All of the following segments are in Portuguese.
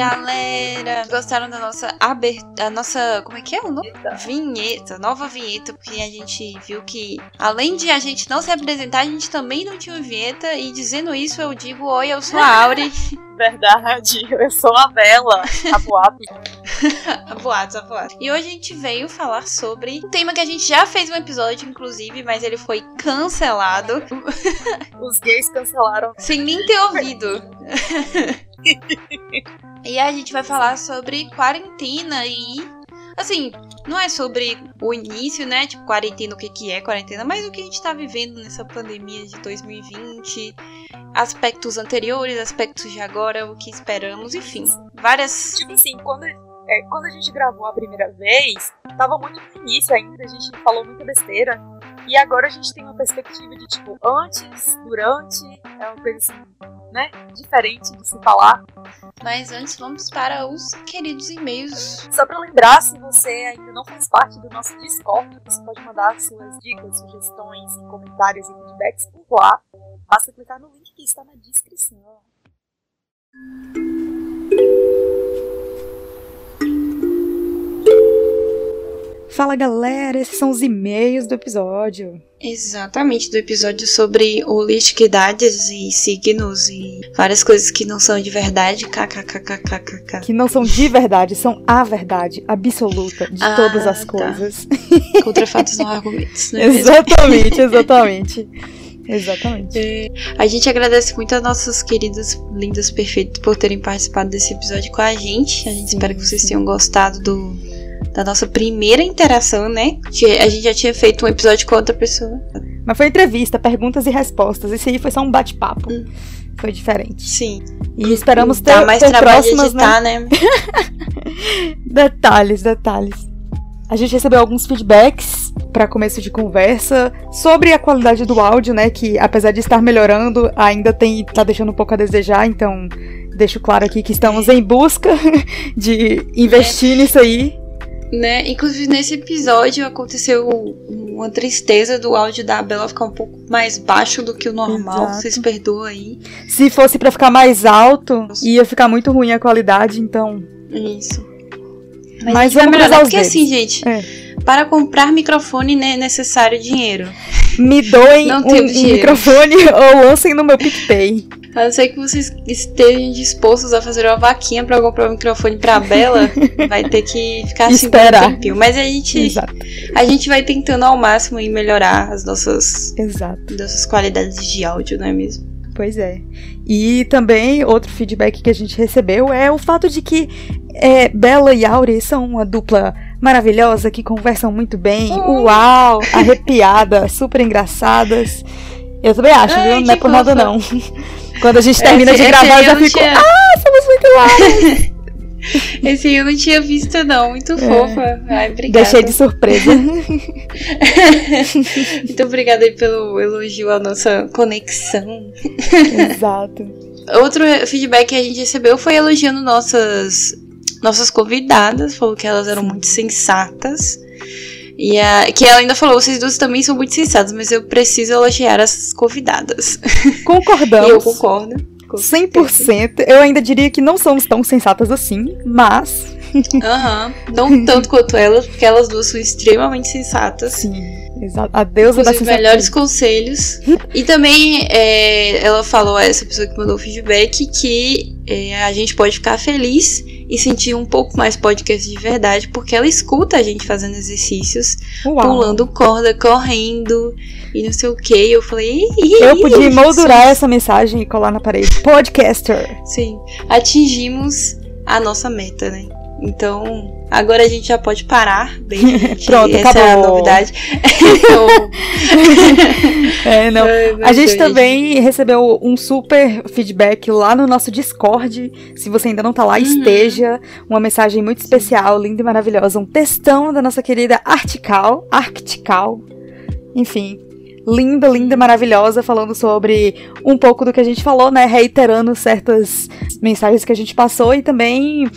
galera! Gostaram da nossa abertura, a nossa, como é que é o nome? Vinheta, nova vinheta, porque a gente viu que além de a gente não se apresentar, a gente também não tinha vinheta e dizendo isso eu digo, oi, eu sou a Auri. Verdade, eu sou a Bela, a boato. a boato, a boato. E hoje a gente veio falar sobre um tema que a gente já fez um episódio, inclusive, mas ele foi cancelado. Os gays cancelaram. Sem nem ter ouvido. E a gente vai falar sobre quarentena e Assim, não é sobre o início, né? Tipo, quarentena, o que, que é quarentena, mas o que a gente tá vivendo nessa pandemia de 2020, aspectos anteriores, aspectos de agora, o que esperamos, enfim. Várias. Tipo assim, quando, é, quando a gente gravou a primeira vez, tava muito no início ainda, a gente falou muita besteira. E agora a gente tem uma perspectiva de, tipo, antes, durante, é uma coisa assim, né? Diferente de se falar. Mas antes vamos para os queridos e-mails. Só para lembrar, se você ainda não faz parte do nosso Discord, você pode mandar suas dicas, sugestões, comentários e feedbacks por lá. Basta clicar no link que está na descrição. Fala galera, esses são os e-mails do episódio. Exatamente, do episódio sobre holisticidades e signos e várias coisas que não são de verdade. KKKKKK. Que não são de verdade, são a verdade absoluta de ah, todas as tá. coisas. Contra fatos não argumentos, né? Exatamente, exatamente. Exatamente. É, a gente agradece muito a nossos queridos, lindos, perfeitos por terem participado desse episódio com a gente. A gente sim, espera que vocês sim. tenham gostado do, da nossa primeira interação, né? A gente já tinha feito um episódio com outra pessoa. Mas foi entrevista, perguntas e respostas. Esse aí foi só um bate-papo. Hum. Foi diferente. Sim. E esperamos ter, Dá mais ter trabalho próximas, de editar, né? né? detalhes, detalhes. A gente recebeu alguns feedbacks para começo de conversa sobre a qualidade do áudio, né? Que apesar de estar melhorando, ainda tem tá deixando um pouco a desejar. Então, deixo claro aqui que estamos em busca de investir é. nisso aí né? Inclusive nesse episódio aconteceu uma tristeza do áudio da Bela ficar um pouco mais baixo do que o normal. Exato. Vocês perdoam aí. Se fosse para ficar mais alto, ia ficar muito ruim a qualidade, então. Isso. Mas, Mas vamos melhorar, porque dedos. assim, gente, é. para comprar microfone é necessário dinheiro. Me doem um, um microfone ou lancem no meu PicPay. A não ser que vocês estejam dispostos a fazer uma vaquinha para comprar um microfone pra Bela, vai ter que ficar assim Esperar. um tempinho. Mas a gente, Exato. a gente vai tentando ao máximo em melhorar as nossas, Exato. nossas qualidades de áudio, não é mesmo? Pois é. E também outro feedback que a gente recebeu é o fato de que é, Bela e Auri são uma dupla maravilhosa que conversam muito bem. Uau! Arrepiada, super engraçadas. Eu também acho, Ai, viu? Não é por nada não. Quando a gente termina esse, de gravar, eu já fico. Tinha... Ah, somos muito lá! Esse eu não tinha visto, não. Muito é. fofa. Ai, obrigada. Deixei de surpresa. Muito obrigada aí pelo elogio à nossa conexão. Exato. Outro feedback que a gente recebeu foi elogiando nossas, nossas convidadas. Falou que elas eram muito sensatas. E a, que ela ainda falou, vocês duas também são muito sensatas, mas eu preciso elogiar as convidadas. Concordamos. eu concordo. 100%. Eu ainda diria que não somos tão sensatas assim, mas. Aham. Uhum. Não tanto quanto elas, porque elas duas são extremamente sensatas. Sim. Exato. A deusa da melhores conselhos. e também é, ela falou a essa pessoa que mandou o feedback que é, a gente pode ficar feliz e sentir um pouco mais podcast de verdade, porque ela escuta a gente fazendo exercícios, Uau. pulando corda, correndo e não sei o que. Eu falei. Eu podia moldurar essa mensagem e colar na parede. Podcaster. Sim. Atingimos a nossa meta, né? Então, agora a gente já pode parar. Bem, gente, Pronto, essa acabou. é a novidade. então... é, não. Ai, a gente Deus, também recebeu um super feedback lá no nosso Discord. Se você ainda não tá lá, uhum. esteja. Uma mensagem muito especial, linda e maravilhosa. Um textão da nossa querida Artical. Arctical. Enfim, linda, linda, maravilhosa, falando sobre um pouco do que a gente falou, né? Reiterando certas mensagens que a gente passou e também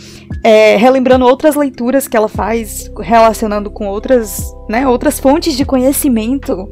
é, relembrando outras leituras que ela faz, relacionando com outras, né, outras fontes de conhecimento,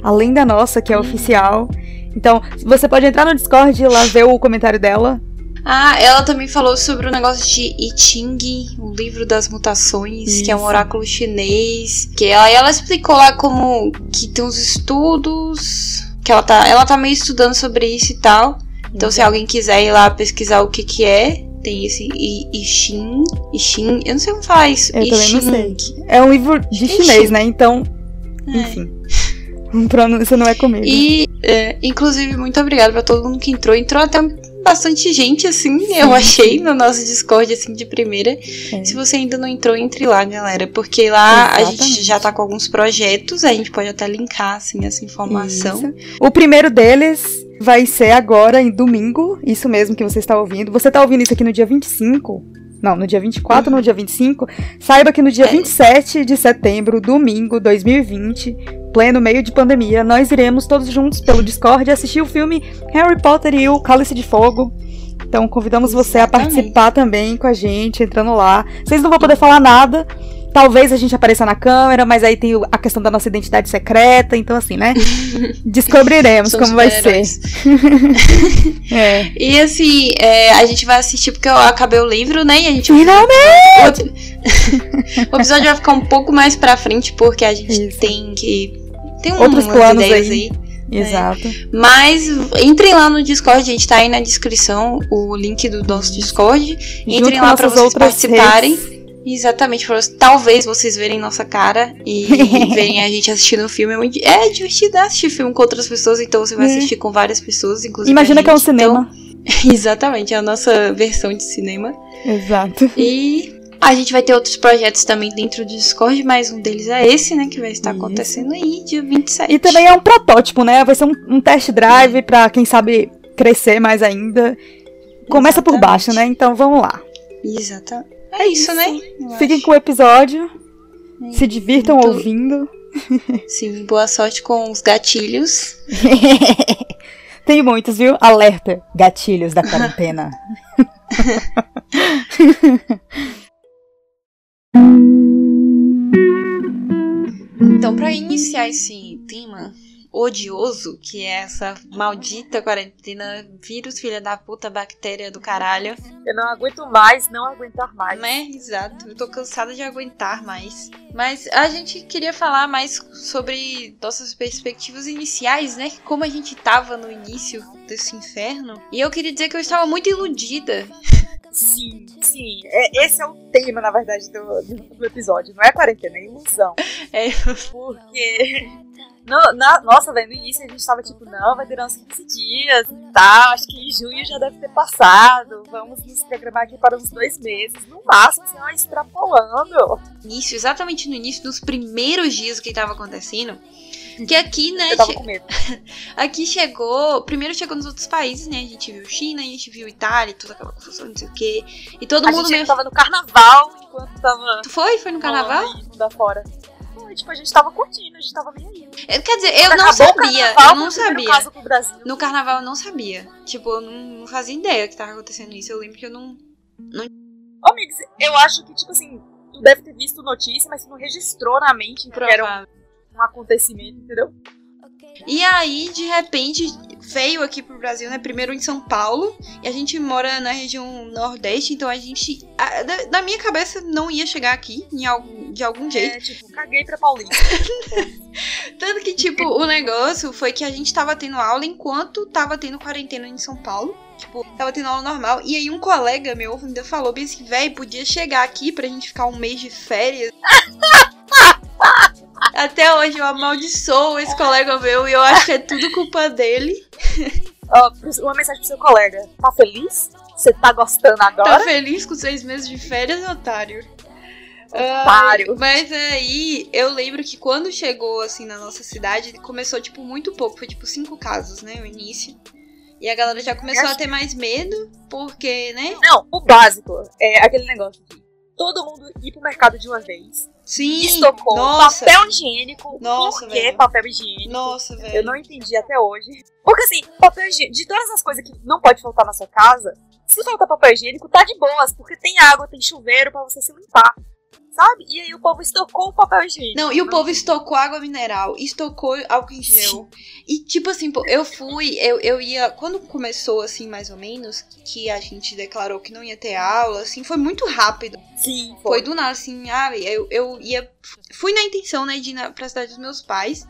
além da nossa, que é oficial. Então, você pode entrar no Discord e lá ver o comentário dela. Ah, ela também falou sobre o negócio de I Ching, o livro das mutações, Isso. que é um oráculo chinês. Que ela, ela explicou lá como que tem uns estudos. Que ela tá, ela tá meio estudando sobre isso e tal. Então, se alguém quiser ir lá pesquisar o que que é, tem esse Ixin, Ixin, eu não sei como faz. Eu Ixin. também não sei. É um livro de chinês, né? Então, é. enfim. Pronúncia não é comigo. E, é, inclusive, muito obrigada pra todo mundo que entrou. Entrou até bastante gente, assim, Sim. eu achei no nosso Discord, assim, de primeira. É. Se você ainda não entrou, entre lá, galera. Porque lá Exatamente. a gente já tá com alguns projetos, a gente pode até linkar, assim, essa informação. Isso. O primeiro deles vai ser agora, em domingo, isso mesmo que você está ouvindo. Você está ouvindo isso aqui no dia 25? Não, no dia 24 ou no dia 25. Saiba que no dia 27 de setembro, domingo 2020, pleno meio de pandemia, nós iremos todos juntos pelo Discord assistir o filme Harry Potter e o Cálice de Fogo. Então convidamos você a participar também com a gente, entrando lá. Vocês não vão poder falar nada, Talvez a gente apareça na câmera, mas aí tem a questão da nossa identidade secreta, então assim, né? Descobriremos como vai ser. é. E assim, é, a gente vai assistir porque eu acabei o livro, né? E a gente Finalmente! o episódio vai ficar um pouco mais pra frente, porque a gente Isso. tem que. Tem um, outros planos aí. aí. Exato. É. Mas entrem lá no Discord, gente, tá aí na descrição o link do nosso Discord. Entrem lá para vocês participarem. Redes. Exatamente, talvez vocês verem nossa cara e, verem a gente assistindo o filme. É, muito, é divertido assistir filme com outras pessoas, então você vai é. assistir com várias pessoas, inclusive. Imagina que é um cinema. Então, exatamente, é a nossa versão de cinema. Exato. E a gente vai ter outros projetos também dentro do Discord, mas um deles é esse, né? Que vai estar Isso. acontecendo aí, dia 27. E também é um protótipo, né? Vai ser um, um test drive para quem sabe crescer mais ainda. Começa Exatamente. por baixo, né? Então vamos lá. Exatamente. É isso, né? Fiquem com o episódio. É. Se divirtam Muito... ouvindo. Sim, boa sorte com os gatilhos. Tem muitos, viu? Alerta, gatilhos da quarentena. então, para iniciar esse tema, odioso, que é essa maldita quarentena, vírus, filha da puta, bactéria do caralho. Eu não aguento mais, não aguentar mais. Né? Exato. Eu tô cansada de aguentar mais. Mas a gente queria falar mais sobre nossas perspectivas iniciais, né? Como a gente tava no início desse inferno. E eu queria dizer que eu estava muito iludida. Sim, sim. É, esse é o tema, na verdade, do, do episódio. Não é quarentena, é ilusão. É. Porque no, na, nossa, velho, no início a gente tava tipo, não, vai durar uns 15 dias e tal. Acho que em junho já deve ter passado. Vamos nos programar aqui para uns dois meses. No máximo, assim, ó, extrapolando. Início, exatamente no início, dos primeiros dias que tava acontecendo. Que aqui, né? Eu tava com medo. aqui chegou. Primeiro chegou nos outros países, né? A gente viu China, a gente viu Itália, toda aquela confusão, não sei o quê. E todo a mundo gente meio. tava no carnaval enquanto tava. Tu foi? Foi no carnaval? Da fora tipo, a gente tava curtindo, a gente tava bem aí. É, quer dizer, eu não sabia, eu não sabia. No carnaval eu não sabia. Tipo, eu não, não fazia ideia que tava acontecendo isso. Eu lembro que eu não. não... Ô, Mix, eu acho que, tipo assim, tu deve ter visto notícia, mas tu não registrou na mente que era um, um acontecimento, entendeu? E aí, de repente, veio aqui pro Brasil, né? Primeiro em São Paulo. E a gente mora na região Nordeste, então a gente. A, da, na minha cabeça não ia chegar aqui em algum, de algum jeito. É, tipo, caguei pra Paulista. Tanto que, tipo, o negócio foi que a gente tava tendo aula enquanto tava tendo quarentena em São Paulo. Tipo, tava tendo aula normal. E aí um colega meu ainda falou bem assim, véi, podia chegar aqui pra gente ficar um mês de férias. Até hoje eu amaldiçoo esse colega meu e eu acho que é tudo culpa dele. Oh, uma mensagem pro seu colega. Tá feliz? Você tá gostando agora? Tá feliz com seis meses de férias, otário? Otário. Uh, mas aí eu lembro que quando chegou assim na nossa cidade, começou tipo muito pouco, foi tipo cinco casos, né, o início. E a galera já começou a ter mais medo, porque, né? Não, o básico é aquele negócio de todo mundo ir pro mercado de uma vez. Sim. Estocou nossa. papel higiênico. Nossa, Por que papel higiênico? Nossa, velho. Eu não entendi até hoje. Porque assim, papel higiênico, de todas as coisas que não pode faltar na sua casa, se falta papel higiênico, tá de boas, porque tem água, tem chuveiro para você se limpar. Sabe? E aí o povo estocou o papel higiênico. Não, e o povo estocou água mineral, estocou álcool em gel. E tipo assim, eu fui, eu, eu ia. Quando começou, assim, mais ou menos, que a gente declarou que não ia ter aula, assim, foi muito rápido. Sim. Foi, foi do nada, assim, ah, eu, eu ia. Fui na intenção, né, de ir na, pra cidade dos meus pais.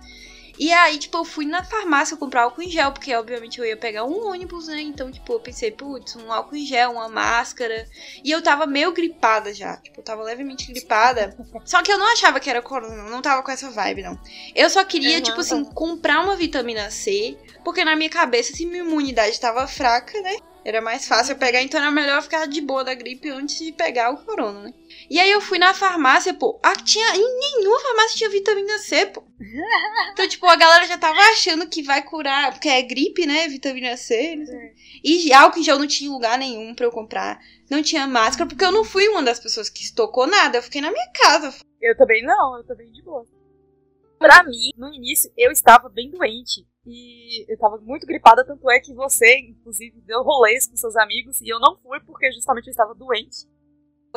E aí, tipo, eu fui na farmácia comprar álcool em gel, porque obviamente eu ia pegar um ônibus, né? Então, tipo, eu pensei, putz, um álcool em gel, uma máscara. E eu tava meio gripada já. Tipo, eu tava levemente gripada. Só que eu não achava que era corona, não tava com essa vibe, não. Eu só queria, uhum, tipo assim, comprar uma vitamina C, porque na minha cabeça, se minha imunidade tava fraca, né? Era mais fácil eu pegar, então era melhor ficar de boa da gripe antes de pegar o corona, né? E aí eu fui na farmácia, pô. Ah, tinha, em nenhuma farmácia tinha vitamina C, pô. Então, tipo, a galera já tava achando que vai curar, porque é gripe, né? Vitamina C. Né? E álcool em gel não tinha lugar nenhum pra eu comprar. Não tinha máscara, porque eu não fui uma das pessoas que estocou nada. Eu fiquei na minha casa. Eu também não, eu também de boa. Pra mim, no início, eu estava bem doente. E eu tava muito gripada, tanto é que você, inclusive, deu rolês com seus amigos e eu não fui porque justamente eu estava doente.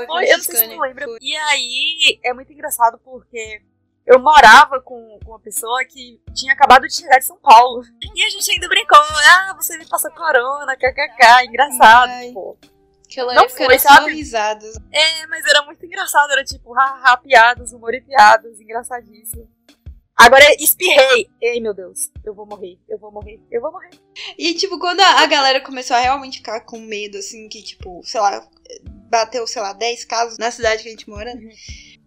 Foi, foi eu não sei se você lembra. Foi. E aí é muito engraçado porque eu morava com, com uma pessoa que tinha acabado de chegar de São Paulo. E a gente ainda brincou, ah, você me passa corona, kkk, engraçado, Ai. tipo. Aquela não foi, era sabe? risadas. É, mas era muito engraçado, era tipo, haha, piadas, humor e piadas, engraçadíssimo. Agora espirrei. Ei, meu Deus, eu vou morrer, eu vou morrer, eu vou morrer. E, tipo, quando a, galera começou a realmente ficar com medo, assim, que, tipo, sei lá, bateu, sei lá, 10 casos na cidade que a gente mora, uhum.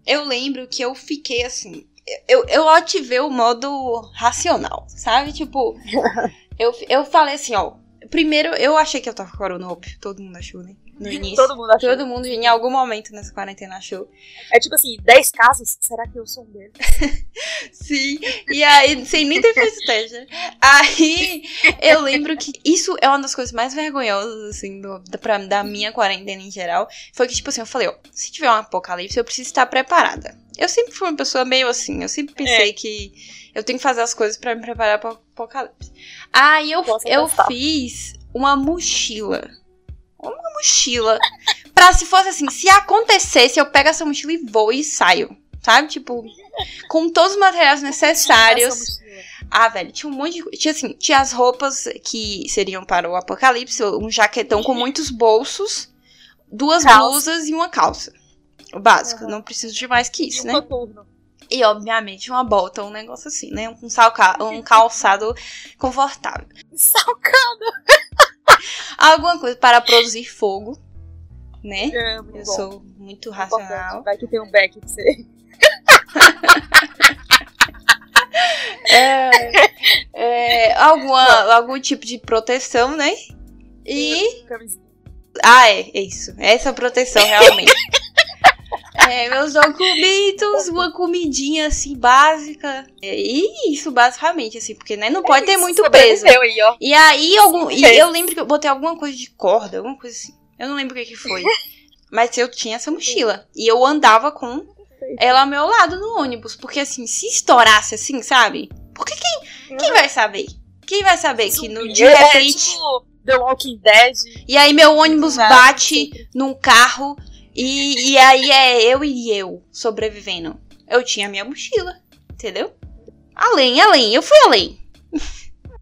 eu lembro que eu fiquei assim. Eu, eu ativei o modo racional, sabe? Tipo, eu, eu falei assim, ó. Primeiro, eu achei que eu tava com corona, óbvio. Todo mundo achou, né? No início. Todo mundo achou. Todo mundo em algum momento nessa quarentena achou. É tipo assim, 10 casos, será que eu sou um deles? Sim. E aí, sem nem ter feito teste. Aí, eu lembro que isso é uma das coisas mais vergonhosas, assim, do, da, pra, da minha quarentena em geral. Foi que, tipo assim, eu falei, ó, se tiver um apocalipse, eu preciso estar preparada. Eu sempre fui uma pessoa meio assim, eu sempre pensei é. que eu tenho que fazer as coisas para me preparar para o apocalipse. Aí eu, eu fiz uma mochila uma mochila. pra se fosse assim, se acontecesse, eu pego essa mochila e vou e saio. Sabe? Tipo, com todos os materiais necessários. Ah, velho, tinha um monte de. Tinha assim, tinha as roupas que seriam para o apocalipse, um jaquetão com muitos bolsos, duas calça. blusas e uma calça. O básico, uhum. não preciso de mais que isso, e um né? Coturno. E, obviamente, uma bota, um negócio assim, né? Um, salca um calçado confortável. Salcado! Alguma coisa para produzir fogo, né? É, Eu bom. sou muito racional. Vai que tem um back pra você. é, é, alguma, algum tipo de proteção, né? E. Ah, é, é isso. Essa proteção, realmente. É, meus documentos, uma comidinha assim básica. É, e isso, basicamente, assim, porque né, não pode ter muito peso. Aí, ó. E aí, algum, e eu lembro que eu botei alguma coisa de corda, alguma coisa assim. Eu não lembro o que, que foi. Mas eu tinha essa mochila. E eu andava com ela ao meu lado no ônibus. Porque assim, se estourasse assim, sabe? Porque quem, quem vai saber? Quem vai saber que no, de é, repente. É, tipo The Walking Dead. E aí meu ônibus bate num carro e, e aí é eu e eu sobrevivendo. Eu tinha minha mochila, entendeu? Além, além, eu fui além.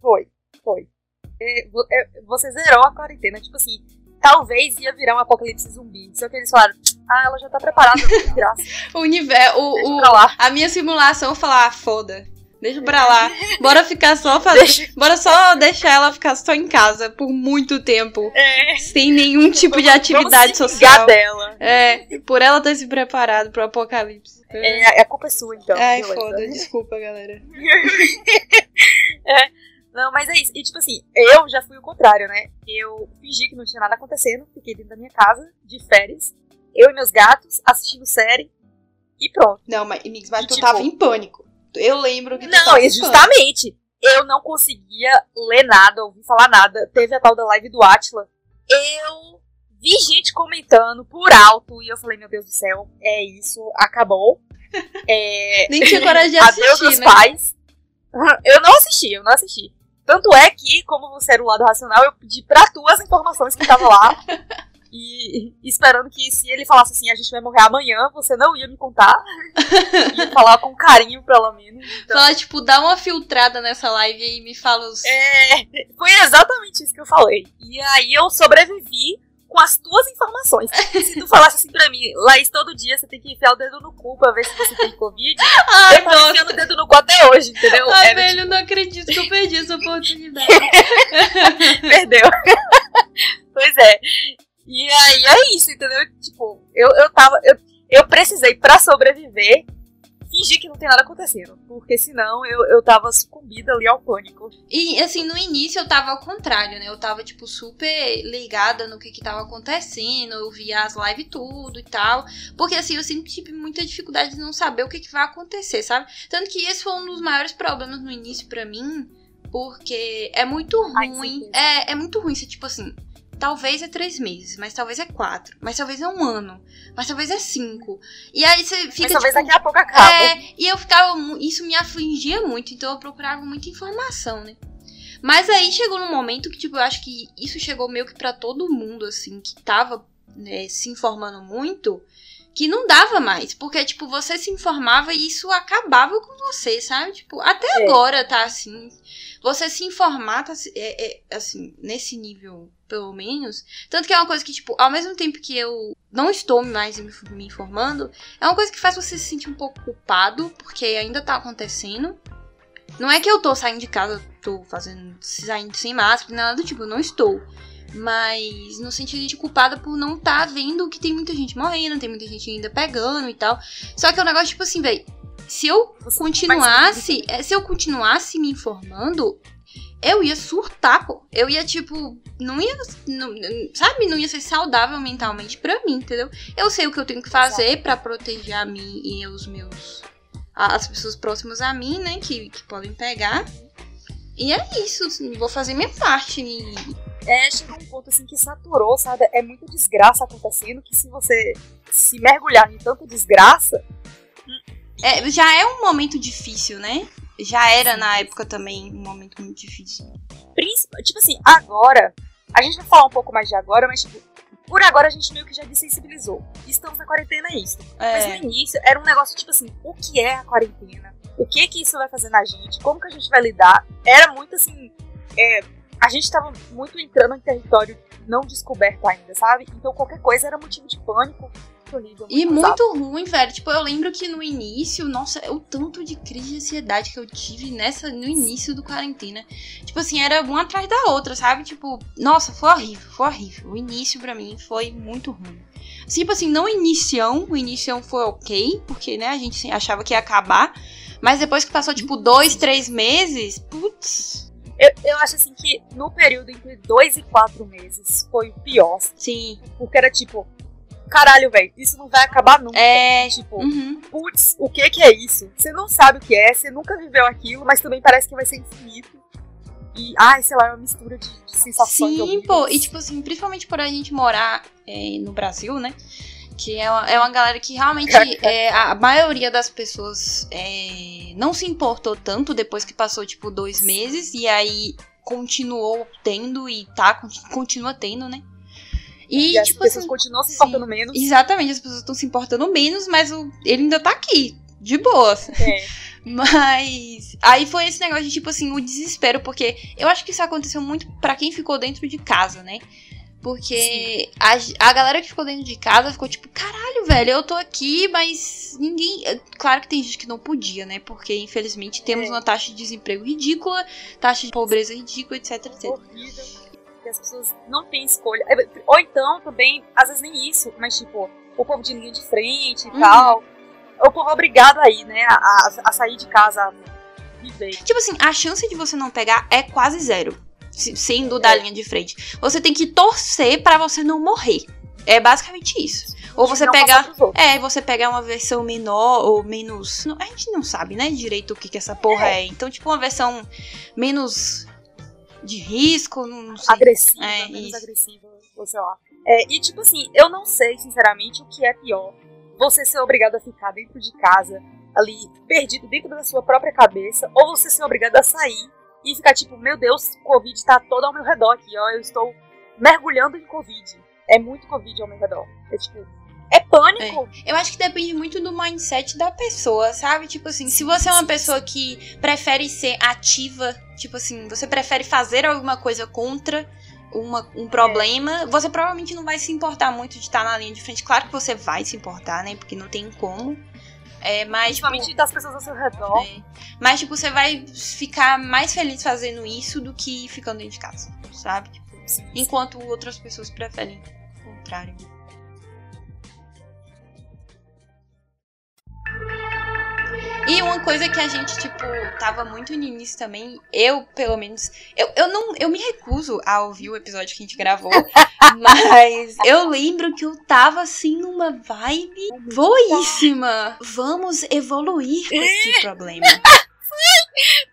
Foi, foi. É, você zerou a quarentena, tipo assim, talvez ia virar um apocalipse zumbi. Só que eles falaram, ah, ela já tá preparada, graça. o universo, o, o a minha simulação falar, ah, foda. Deixa pra lá. Bora ficar só fazendo. Deixa... Bora só deixar ela ficar só em casa por muito tempo. É. Sem nenhum tipo vamos, de atividade social. dela. É. Por ela ter se preparado pro apocalipse. É, a culpa é sua, então. Ai, foda. Desculpa, galera. é. Não, mas é isso. E tipo assim, eu já fui o contrário, né? Eu fingi que não tinha nada acontecendo, fiquei dentro da minha casa, de férias, eu e meus gatos, assistindo série, e pronto. Não, mas, mas e, tu tipo, tava em pânico. Eu lembro que Não, tá justamente. Eu não conseguia ler nada, ouvir falar nada. Teve a tal da live do Atila. Eu vi gente comentando por alto e eu falei, meu Deus do céu, é isso, acabou. É... Nem tinha coragem de assistir, Adeus meus né? pais. Eu não assisti, eu não assisti. Tanto é que, como você era o lado racional, eu pedi pra tu as informações que estavam lá. E, esperando que se ele falasse assim, a gente vai morrer amanhã, você não ia me contar. ia falar com carinho, pelo menos. Então... Fala, tipo, dá uma filtrada nessa live e me fala os. É, foi exatamente isso que eu falei. E aí eu sobrevivi com as tuas informações. Se tu falasse assim pra mim, Laís, todo dia você tem que enfiar o dedo no cu pra ver se você tem Covid, Ai, eu tô enfiando o dedo no cu até hoje, entendeu? Ai, Era, velho, tipo... não acredito que eu perdi essa oportunidade. Perdeu. pois é. E aí é isso, entendeu? Tipo, eu, eu tava. Eu, eu precisei, pra sobreviver, fingir que não tem nada acontecendo. Porque senão eu, eu tava sucumbida ali ao pânico. E assim, no início eu tava ao contrário, né? Eu tava, tipo, super ligada no que que tava acontecendo. Eu via as lives tudo e tal. Porque assim, eu sempre tive muita dificuldade de não saber o que, que vai acontecer, sabe? Tanto que esse foi um dos maiores problemas no início para mim. Porque é muito ruim. Ai, é, é muito ruim ser, tipo assim, talvez é três meses, mas talvez é quatro, mas talvez é um ano, mas talvez é cinco. E aí você fica. Mas talvez tipo, daqui a pouco acaba. É, e eu ficava. Isso me afligia muito, então eu procurava muita informação, né? Mas aí chegou num momento que, tipo, eu acho que isso chegou meio que para todo mundo, assim, que tava né, se informando muito, que não dava mais. Porque, tipo, você se informava e isso acabava com você, sabe? Tipo, até é. agora tá assim. Você se informar, tá, é, é, assim, nesse nível pelo menos. Tanto que é uma coisa que, tipo, ao mesmo tempo que eu não estou mais me informando, é uma coisa que faz você se sentir um pouco culpado, porque ainda tá acontecendo. Não é que eu tô saindo de casa, tô fazendo, saindo sem máscara, nada do tipo, eu não estou. Mas no sentido de culpada por não estar tá vendo que tem muita gente morrendo, tem muita gente ainda pegando e tal. Só que é um negócio, tipo assim, velho, se eu continuasse, é, se eu continuasse me informando, eu ia surtar, pô. Eu ia, tipo, não ia, não, sabe, não ia ser saudável mentalmente pra mim, entendeu? Eu sei o que eu tenho que fazer para proteger a mim e os meus, as pessoas próximas a mim, né, que, que podem pegar. E é isso, assim, vou fazer minha parte. E... É, chega um ponto assim que saturou, sabe? É muita desgraça acontecendo que se você se mergulhar em tanta desgraça. É, já é um momento difícil, né? já era na época também um momento muito difícil. Principal, tipo assim, agora, a gente vai falar um pouco mais de agora, mas tipo, por agora a gente meio que já desensibilizou. Estamos na quarentena, é isso. É. Mas no início era um negócio tipo assim, o que é a quarentena? O que que isso vai fazer na gente? Como que a gente vai lidar? Era muito assim, é, a gente tava muito entrando em território não descoberto ainda, sabe? Então qualquer coisa era motivo de pânico horrível. E muito ruim, velho. Tipo, eu lembro que no início, nossa, o tanto de crise de ansiedade que eu tive nessa, no início do quarentena. Tipo assim, era uma atrás da outra, sabe? Tipo, nossa, foi horrível, foi horrível. O início para mim foi muito ruim. Tipo assim, não inicião, o inicião foi ok, porque, né, a gente achava que ia acabar. Mas depois que passou, tipo, dois, três meses, putz, eu, eu, acho assim que no período entre dois e quatro meses foi o pior. Sim. Porque era tipo, caralho, velho, isso não vai acabar nunca. É. Tipo, uhum. putz, o que que é isso? Você não sabe o que é, você nunca viveu aquilo, mas também parece que vai ser infinito. E, ai, sei lá, é uma mistura de, de sensações. Sim, pô, e tipo assim, principalmente por a gente morar é, no Brasil, né? Que é uma, é uma galera que realmente é, a maioria das pessoas é, não se importou tanto depois que passou, tipo, dois meses, e aí continuou tendo e tá, continua tendo, né? E, e tipo, as pessoas assim, continuam se importando sim, menos. Exatamente, as pessoas estão se importando menos, mas o, ele ainda tá aqui, de boa. É. Mas aí foi esse negócio de, tipo assim, o desespero, porque eu acho que isso aconteceu muito para quem ficou dentro de casa, né? Porque a, a galera que ficou dentro de casa ficou tipo, caralho, velho, eu tô aqui, mas ninguém. É, claro que tem gente que não podia, né? Porque infelizmente temos é. uma taxa de desemprego ridícula, taxa de pobreza ridícula, etc, etc. Horrível as pessoas não têm escolha. É, ou então, também, às vezes nem isso, mas tipo, o povo de linha de frente e uhum. tal. O povo é obrigado aí, né, a, a sair de casa, a viver. Tipo assim, a chance de você não pegar é quase zero. Sendo da linha de frente. Você tem que torcer para você não morrer. É basicamente isso. Ou você pegar. É, você pegar uma versão menor ou menos. A gente não sabe, né, direito o que, que essa porra é. é. Então, tipo, uma versão menos de risco, não, sei. Agressiva, é, menos isso. agressiva, ou sei lá. É, e tipo assim, eu não sei, sinceramente, o que é pior. Você ser obrigado a ficar dentro de casa, ali, perdido dentro da sua própria cabeça, ou você ser obrigado a sair e ficar tipo, meu Deus, o Covid tá todo ao meu redor aqui, ó, eu estou mergulhando em Covid. é muito Covid ao meu redor. É tipo, é pânico. É. Eu acho que depende muito do mindset da pessoa, sabe? Tipo assim, se você é uma pessoa que prefere ser ativa, tipo assim, você prefere fazer alguma coisa contra uma, um problema, é. você provavelmente não vai se importar muito de estar na linha de frente. Claro que você vai se importar, né? Porque não tem como. É, mas, Principalmente tipo, das pessoas ao seu redor. É, mas, tipo, você vai ficar mais feliz fazendo isso do que ficando dentro de casa, sabe? Tipo, enquanto outras pessoas preferem o contrário. E uma coisa que a gente, tipo, tava muito no início também, eu, pelo menos, eu, eu não, eu me recuso a ouvir o episódio que a gente gravou, mas eu lembro que eu tava assim numa vibe boíssima. Vamos evoluir com esse problema.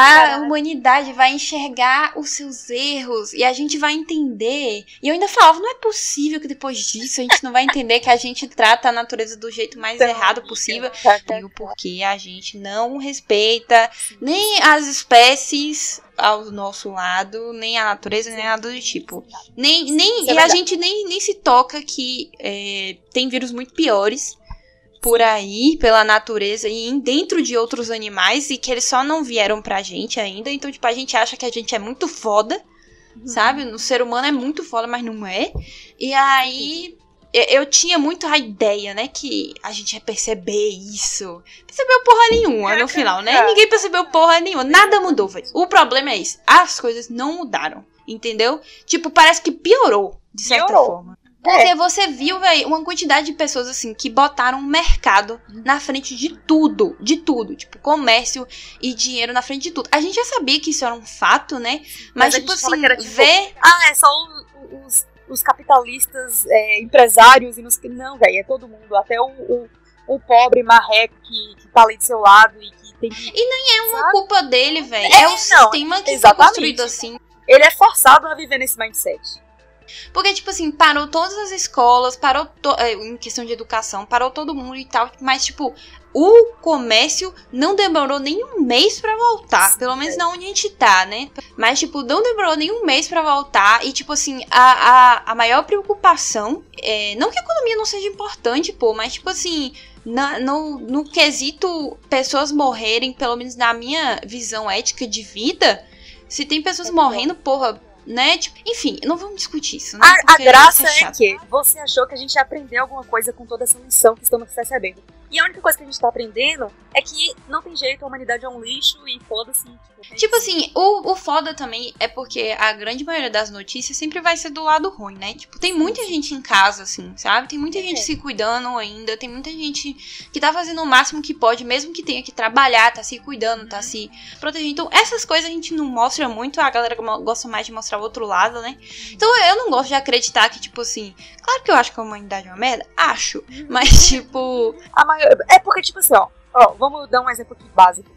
A humanidade vai enxergar os seus erros e a gente vai entender. E eu ainda falava, não é possível que depois disso a gente não vai entender que a gente trata a natureza do jeito mais errado possível. E o porquê a gente não respeita nem as espécies ao nosso lado, nem a natureza, nem nada do tipo. Nem, nem, é e a gente nem, nem se toca que é, tem vírus muito piores por aí, pela natureza e dentro de outros animais e que eles só não vieram pra gente ainda. Então, tipo, a gente acha que a gente é muito foda, uhum. sabe? O ser humano é muito foda, mas não é. E aí eu tinha muito a ideia, né, que a gente ia perceber isso. Percebeu porra nenhuma no final, né? Ninguém percebeu porra nenhuma. Nada mudou, velho. O problema é isso. As coisas não mudaram, entendeu? Tipo, parece que piorou, de certa piorou. forma. Porque é. você viu, velho, uma quantidade de pessoas assim que botaram o mercado na frente de tudo, de tudo, tipo, comércio e dinheiro na frente de tudo. A gente já sabia que isso era um fato, né? Mas, Mas tipo assim, era, tipo, ver. Ah, é só os, os capitalistas é, empresários e nos. Não, velho, é todo mundo. Até o, o, o pobre marreco que, que tá ali do seu lado e que tem que. E nem é uma sabe? culpa dele, velho. É, é, o não, sistema que foi construído assim. Ele é forçado a viver nesse mindset. Porque, tipo assim, parou todas as escolas, parou é, em questão de educação, parou todo mundo e tal, mas, tipo, o comércio não demorou nem um mês para voltar. Pelo menos na onde a gente tá, né? Mas, tipo, não demorou nem um mês para voltar. E, tipo assim, a, a, a maior preocupação é. Não que a economia não seja importante, pô, mas, tipo assim. Na, no, no quesito pessoas morrerem, pelo menos na minha visão ética de vida, se tem pessoas morrendo, porra, né? Tipo, enfim, não vamos discutir isso. Né? A, a graça é, é, que você achou que a gente ia aprender alguma coisa com toda essa lição que estamos recebendo. E a única coisa que a gente tá aprendendo é que não tem jeito, a humanidade é um lixo e foda-se. Tipo, tipo assim, o, o foda também é porque a grande maioria das notícias sempre vai ser do lado ruim, né? Tipo, tem muita gente em casa, assim, sabe? Tem muita é. gente se cuidando ainda, tem muita gente que tá fazendo o máximo que pode, mesmo que tenha que trabalhar, tá se cuidando, tá uhum. se protegendo. Então, essas coisas a gente não mostra muito, a galera gosta mais de mostrar o outro lado, né? Então, eu não gosto de acreditar que, tipo assim, claro que eu acho que a humanidade é uma merda, acho, uhum. mas, tipo. A é porque, tipo assim, ó, ó, vamos dar um exemplo aqui básico.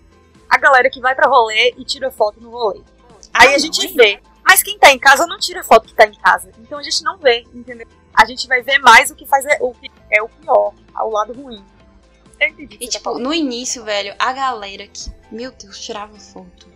A galera que vai pra rolê e tira foto no rolê. Aí ah, a gente vê. Mas quem tá em casa não tira foto que tá em casa. Então a gente não vê, entendeu? A gente vai ver mais o que faz é, o que é o pior, ao lado ruim. Eu entendi. E tá tipo, no início, velho, a galera que, meu Deus, tirava foto.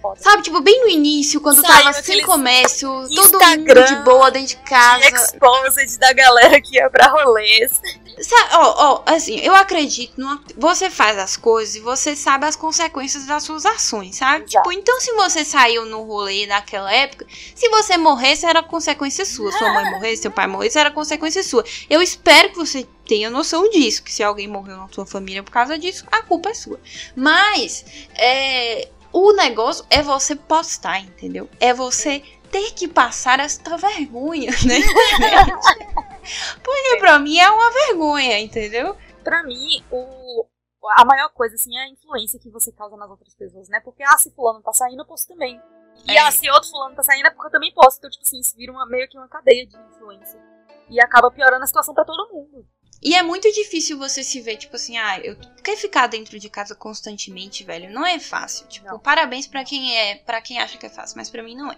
Foda. Sabe, tipo, bem no início, quando Saiu tava sem comércio, todo mundo de boa dentro de casa. Exposed da galera que ia pra rolês. Sabe, ó, ó, assim, eu acredito numa, Você faz as coisas e você sabe as consequências das suas ações, sabe? Tipo, então se você saiu no rolê naquela época, se você morresse, era consequência sua. Sua mãe morresse, seu pai morresse, era consequência sua. Eu espero que você tenha noção disso, que se alguém morreu na sua família por causa disso, a culpa é sua. Mas, é, o negócio é você postar, entendeu? É você ter que passar esta vergonha né? Porque pra mim é uma vergonha, entendeu? Pra mim, o, a maior coisa, assim, é a influência que você causa nas outras pessoas, né? Porque, ah, se fulano tá saindo, eu posso também. E, é. ah, se outro fulano tá saindo, é porque eu também posso. Então, tipo assim, isso vira uma, meio que uma cadeia de influência. E acaba piorando a situação para todo mundo. E é muito difícil você se ver, tipo assim, ah, eu quero ficar dentro de casa constantemente, velho. Não é fácil. Tipo, não. parabéns para quem é, para quem acha que é fácil, mas para mim não é.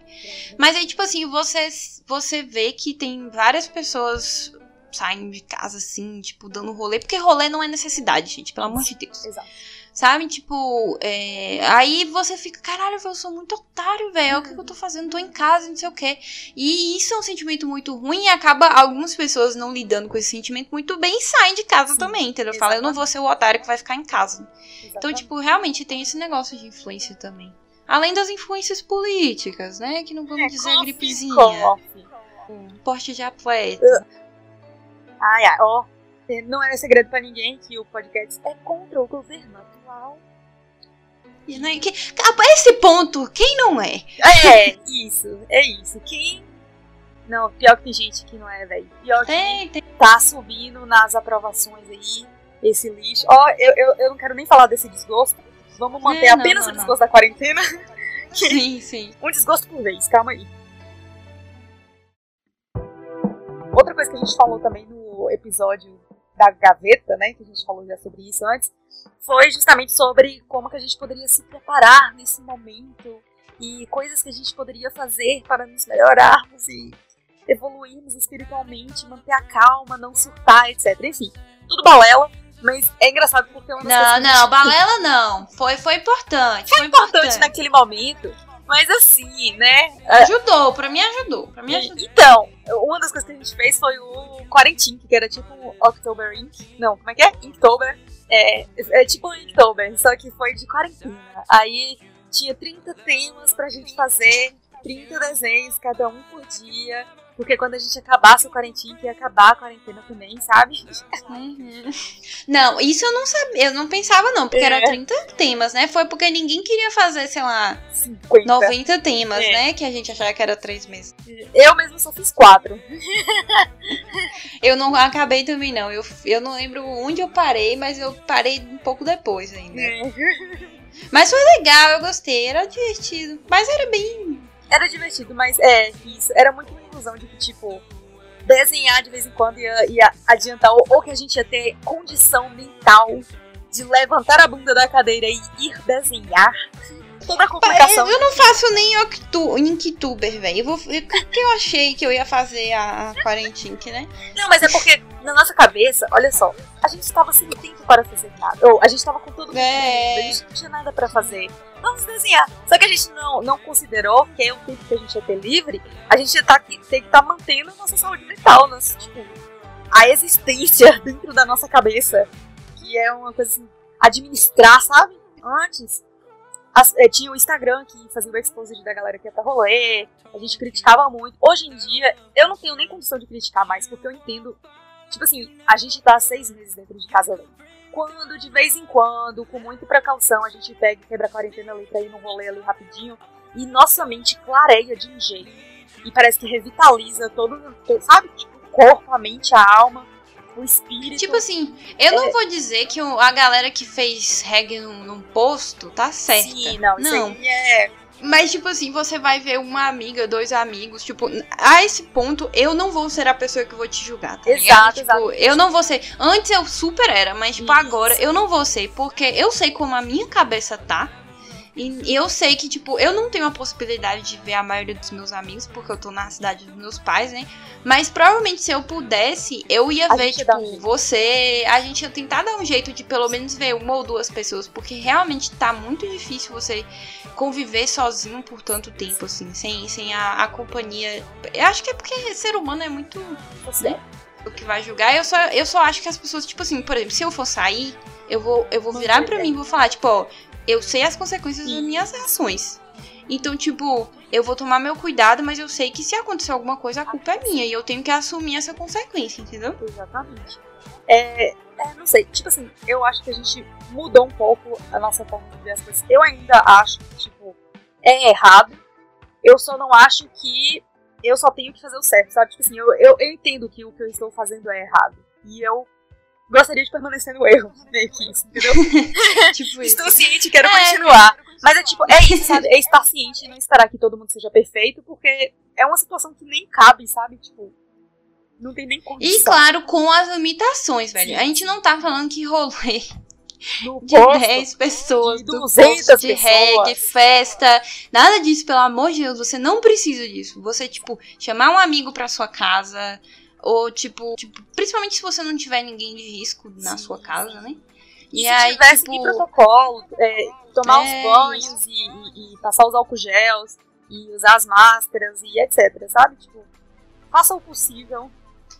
Mas aí, tipo assim, você, você vê que tem várias pessoas saindo de casa assim, tipo, dando rolê, porque rolê não é necessidade, gente, pelo amor de Deus. Exato. Sabe? Tipo, é... aí você fica, caralho, eu sou muito otário, velho. O que, que eu tô fazendo? Tô em casa, não sei o quê. E isso é um sentimento muito ruim e acaba algumas pessoas não lidando com esse sentimento muito bem e saem de casa Sim, também, entendeu? Fala, eu não vou ser o otário que vai ficar em casa. Exatamente. Então, tipo, realmente tem esse negócio de influência também. Além das influências políticas, né? Que não vamos é, dizer gripezinha. Coffee. Porte de atleta. Uh. Ai, ai, ó. Não é segredo para ninguém que o podcast é contra o governo Né, a esse ponto, quem não é? É, isso, é isso. Quem. Não, pior que tem gente que não é, velho. Pior que tem. tá subindo nas aprovações aí, esse lixo. Ó, eu, eu, eu não quero nem falar desse desgosto. Vamos manter é, não, apenas não, o desgosto não. da quarentena. sim, sim. Um desgosto por vez, calma aí. Outra coisa que a gente falou também no episódio da gaveta, né, que a gente falou já sobre isso antes, foi justamente sobre como que a gente poderia se preparar nesse momento e coisas que a gente poderia fazer para nos melhorarmos e evoluirmos espiritualmente, manter a calma, não surtar, etc. Enfim, tudo balela, mas é engraçado porque é uma das Não, não, balela não. Foi, foi importante. Foi, foi importante, importante naquele momento. Mas assim, né? Ajudou, pra mim ajudou. Pra mim ajudou. Então, uma das coisas que a gente fez foi o Quarantine, que era tipo October Ink. Não, como é que é? Inktober. É, é tipo Inktober, só que foi de quarentena. Aí tinha 30 temas pra gente fazer, 30 desenhos, cada um por dia. Porque quando a gente acabasse o quarentena, ia acabar a quarentena também, sabe? Uhum. Não, isso eu não sabia, eu não pensava não, porque é. era 30 temas, né? Foi porque ninguém queria fazer, sei lá, 50. 90 temas, é. né? Que a gente achava que era 3 meses. Eu mesmo só fiz 4. eu não acabei também não, eu, eu não lembro onde eu parei, mas eu parei um pouco depois ainda. É. Mas foi legal, eu gostei, era divertido. Mas era bem. Era divertido, mas é, isso. Era muito conclusão de que, tipo, desenhar de vez em quando ia, ia adiantar, ou, ou, que a gente ia ter condição mental de levantar a bunda da cadeira e ir desenhar. Toda a complicação. Eu não faço nem Inktuber, velho. O que eu achei que eu ia fazer a, a Quarentink, né? Não, mas é porque na nossa cabeça, olha só, a gente estava sem tempo para fazer nada. Ou a gente estava com tudo é. a gente não tinha nada para fazer vamos desenhar. Só que a gente não, não considerou que é o tempo que a gente ia ter livre, a gente ia tá tem que estar tá mantendo a nossa saúde mental, nossa, tipo, a existência dentro da nossa cabeça. Que é uma coisa assim, administrar, sabe? Antes, as, é, tinha o Instagram que fazia o exposed da galera que ia pra rolê, a gente criticava muito. Hoje em dia, eu não tenho nem condição de criticar mais, porque eu entendo. Tipo assim, a gente tá seis meses dentro de casa lendo quando, de vez em quando, com muita precaução, a gente pega e quebra a quarentena ali pra ir no rolê ali rapidinho. E nossa mente clareia de um jeito. E parece que revitaliza todo, sabe? Tipo, o corpo, a mente, a alma, o espírito. Tipo assim, eu é... não vou dizer que a galera que fez reggae num, num posto tá certa. Sim, não, não. isso aí é mas, tipo assim, você vai ver uma amiga, dois amigos, tipo, a esse ponto, eu não vou ser a pessoa que vou te julgar, tá Exato, Tipo, eu não vou ser. Antes eu super era, mas, tipo, Isso. agora eu não vou ser, porque eu sei como a minha cabeça tá. E eu sei que, tipo, eu não tenho a possibilidade de ver a maioria dos meus amigos, porque eu tô na cidade dos meus pais, né? Mas provavelmente se eu pudesse, eu ia a ver, tipo, um você. A gente ia tentar dar um jeito de pelo menos ver uma ou duas pessoas, porque realmente tá muito difícil você conviver sozinho por tanto tempo, assim, sem, sem a, a companhia. Eu acho que é porque ser humano é muito. Né? O que vai julgar. Eu só, eu só acho que as pessoas, tipo assim, por exemplo, se eu for sair, eu vou, eu vou virar pra mim e vou falar, tipo, ó, eu sei as consequências das minhas ações. Então, tipo, eu vou tomar meu cuidado, mas eu sei que se acontecer alguma coisa, a culpa é minha. E eu tenho que assumir essa consequência, entendeu? Exatamente. É, é, não sei, tipo assim, eu acho que a gente mudou um pouco a nossa forma de ver as coisas. Eu ainda acho que, tipo, é errado. Eu só não acho que eu só tenho que fazer o certo, sabe? Tipo assim, eu, eu, eu entendo que o que eu estou fazendo é errado. E eu gostaria de permanecer no erro, meio que isso, entendeu? tipo Estou isso. ciente, quero é, continuar. Mas é tipo, é isso, sabe? É estar ciente e não esperar que todo mundo seja perfeito, porque é uma situação que nem cabe, sabe? Tipo, não tem nem condição. E claro, com as limitações, velho. Sim. A gente não tá falando que rolê no de posto, 10 pessoas, de 200 do de reggae, festa, nada disso, pelo amor de Deus, você não precisa disso. Você, tipo, chamar um amigo pra sua casa, ou, tipo, tipo, principalmente se você não tiver ninguém de risco na Sim. sua casa, né? E, e se aí, tivesse tipo... protocolo, é, tomar é, os banhos e, e, e, passar os álcool gels e usar as máscaras e etc, sabe? Tipo, faça o possível.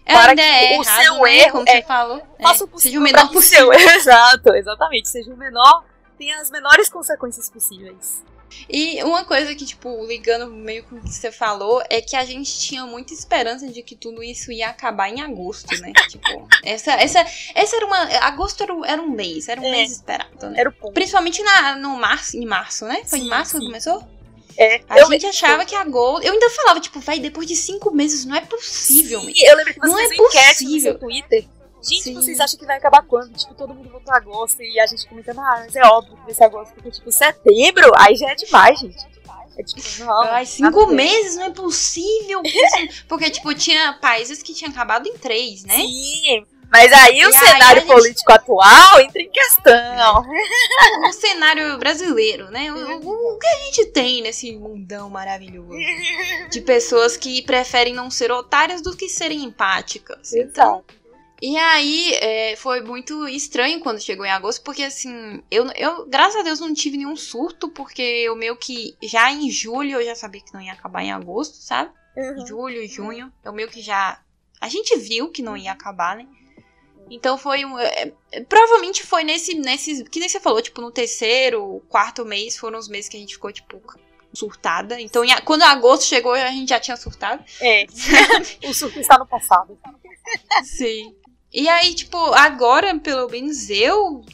É, para que é o errado, seu né? erro, como é, você falou, faça o possível seja o menor possível. Seu, exato, exatamente, seja o menor, tenha as menores consequências possíveis. E uma coisa que, tipo, ligando meio com o que você falou, é que a gente tinha muita esperança de que tudo isso ia acabar em agosto, né? tipo, essa, essa, essa era uma. Agosto era, era um mês, era um é, mês esperado, né? Era o ponto. Principalmente na, no março, em março, né? Foi sim, em março sim. que começou? É, a gente achava que agosto. Eu ainda falava, tipo, vai, depois de cinco meses, não é possível. Sim, eu lembro que você não fez é enquete no seu Twitter Gente, Sim. vocês acham que vai acabar quando? Tipo, todo mundo voltou a agosto e a gente comentando, ah, mas é óbvio que vai ser agosto, porque, tipo, setembro, aí já é demais, gente. É tipo, não. Ai, cinco meses não é possível. Porque, tipo, tinha países que tinham acabado em três, né? Sim. Mas aí o e cenário aí político atual entra em questão. O cenário brasileiro, né? O, o, o, que a gente tem nesse mundão maravilhoso? De pessoas que preferem não ser otárias do que serem empáticas. Então, e aí, é, foi muito estranho quando chegou em agosto, porque assim, eu, eu, graças a Deus, não tive nenhum surto, porque eu meio que já em julho eu já sabia que não ia acabar em agosto, sabe? Uhum. Julho, junho, eu meio que já. A gente viu que não ia acabar, né? Então foi um. É, é provavelmente foi nesse, nesse. Que nem você falou, tipo, no terceiro, quarto mês foram os meses que a gente ficou, tipo, surtada. Então, em, quando agosto chegou, a gente já tinha surtado. É. o surto está no passado. Sim. E aí, tipo, agora, pelo menos eu.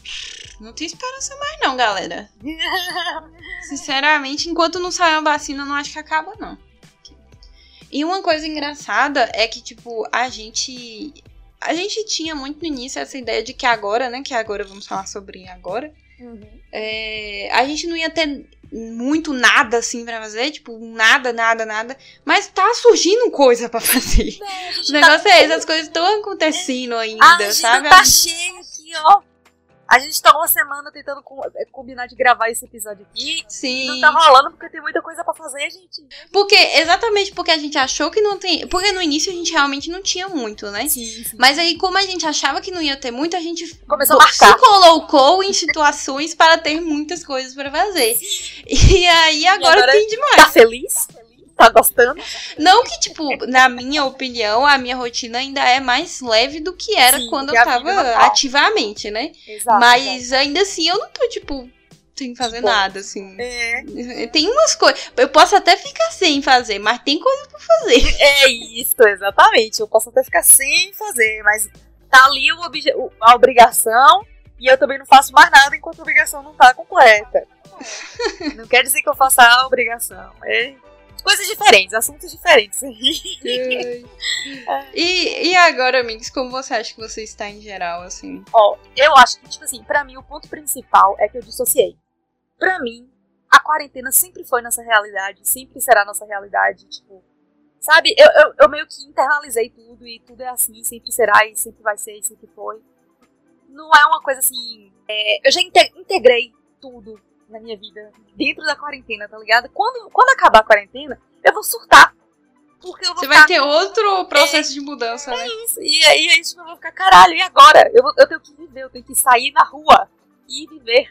Não tenho esperança mais, não, galera. Sinceramente, enquanto não sair a vacina, não acho que acaba, não. E uma coisa engraçada é que, tipo, a gente. A gente tinha muito no início essa ideia de que agora, né? Que agora vamos falar sobre agora. Uhum. É, a gente não ia ter muito nada assim para fazer, tipo, nada, nada, nada. Mas tá surgindo coisa para fazer. Não, o negócio tá... é esse, as coisas estão acontecendo ainda, a sabe? Tá cheio aqui, ó. A gente tá uma semana tentando é, combinar de gravar esse episódio aqui. Sim. Não tá rolando porque tem muita coisa para fazer, gente. Porque, exatamente porque a gente achou que não tem. Porque no início a gente realmente não tinha muito, né? Sim, sim. Mas aí, como a gente achava que não ia ter muito, a gente começou a marcar. se colocou em situações para ter muitas coisas para fazer. E aí agora, e agora tem demais. Tá feliz? tá gostando? Não que, tipo, na minha opinião, a minha rotina ainda é mais leve do que era Sim, quando eu tava ativamente, né? Exato, Mas exato. ainda assim eu não tô, tipo, sem fazer tipo, nada, assim. É. Tem umas coisas. Eu posso até ficar sem fazer, mas tem coisa pra fazer. É isso, exatamente. Eu posso até ficar sem fazer, mas tá ali o a obrigação e eu também não faço mais nada enquanto a obrigação não tá completa. não quer dizer que eu faça a obrigação. É coisas diferentes, assuntos diferentes. e, e agora, amigos, como você acha que você está em geral, assim? Ó, eu acho que, tipo assim, pra mim o ponto principal é que eu dissociei. Pra mim, a quarentena sempre foi nossa realidade, sempre será nossa realidade, tipo. Sabe, eu, eu, eu meio que internalizei tudo e tudo é assim, sempre será e sempre vai ser e sempre foi. Não é uma coisa assim. É, eu já integrei tudo na minha vida dentro da quarentena, tá ligado? Quando, quando acabar a quarentena, eu vou surtar. Porque eu vou Você ficar... vai ter outro processo é, de mudança, é né? Isso. E aí a gente vai ficar, caralho, e agora? Eu, vou, eu tenho que viver, eu tenho que sair na rua e viver.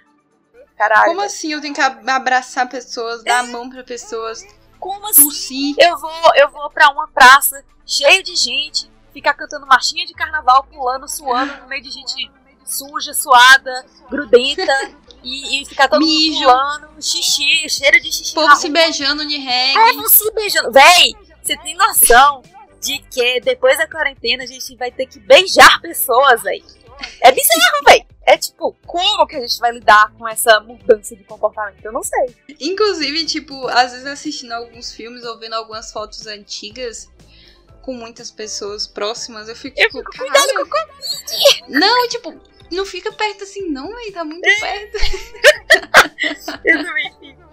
Caralho. Como assim eu tenho que abraçar pessoas, dar a é. mão pra pessoas? Como assim? Eu vou, eu vou pra uma praça cheia de gente, ficar cantando marchinha de carnaval, pulando, suando no meio de gente suja, suada, grudenta. E, e ficar todo Mijo. mundo pulando, xixi, cheiro de xixi. Povo se beijando de reggae. É, não se beijando. Véi, você tem noção de que depois da quarentena a gente vai ter que beijar pessoas, véi. É bizarro, véi. É tipo, como que a gente vai lidar com essa mudança de comportamento? Eu não sei. Inclusive, tipo, às vezes assistindo alguns filmes ou vendo algumas fotos antigas com muitas pessoas próximas, eu fico, eu tipo, fico cuidado com o Covid. Não, tipo, não fica perto assim, não, velho. Tá muito perto. eu também fico.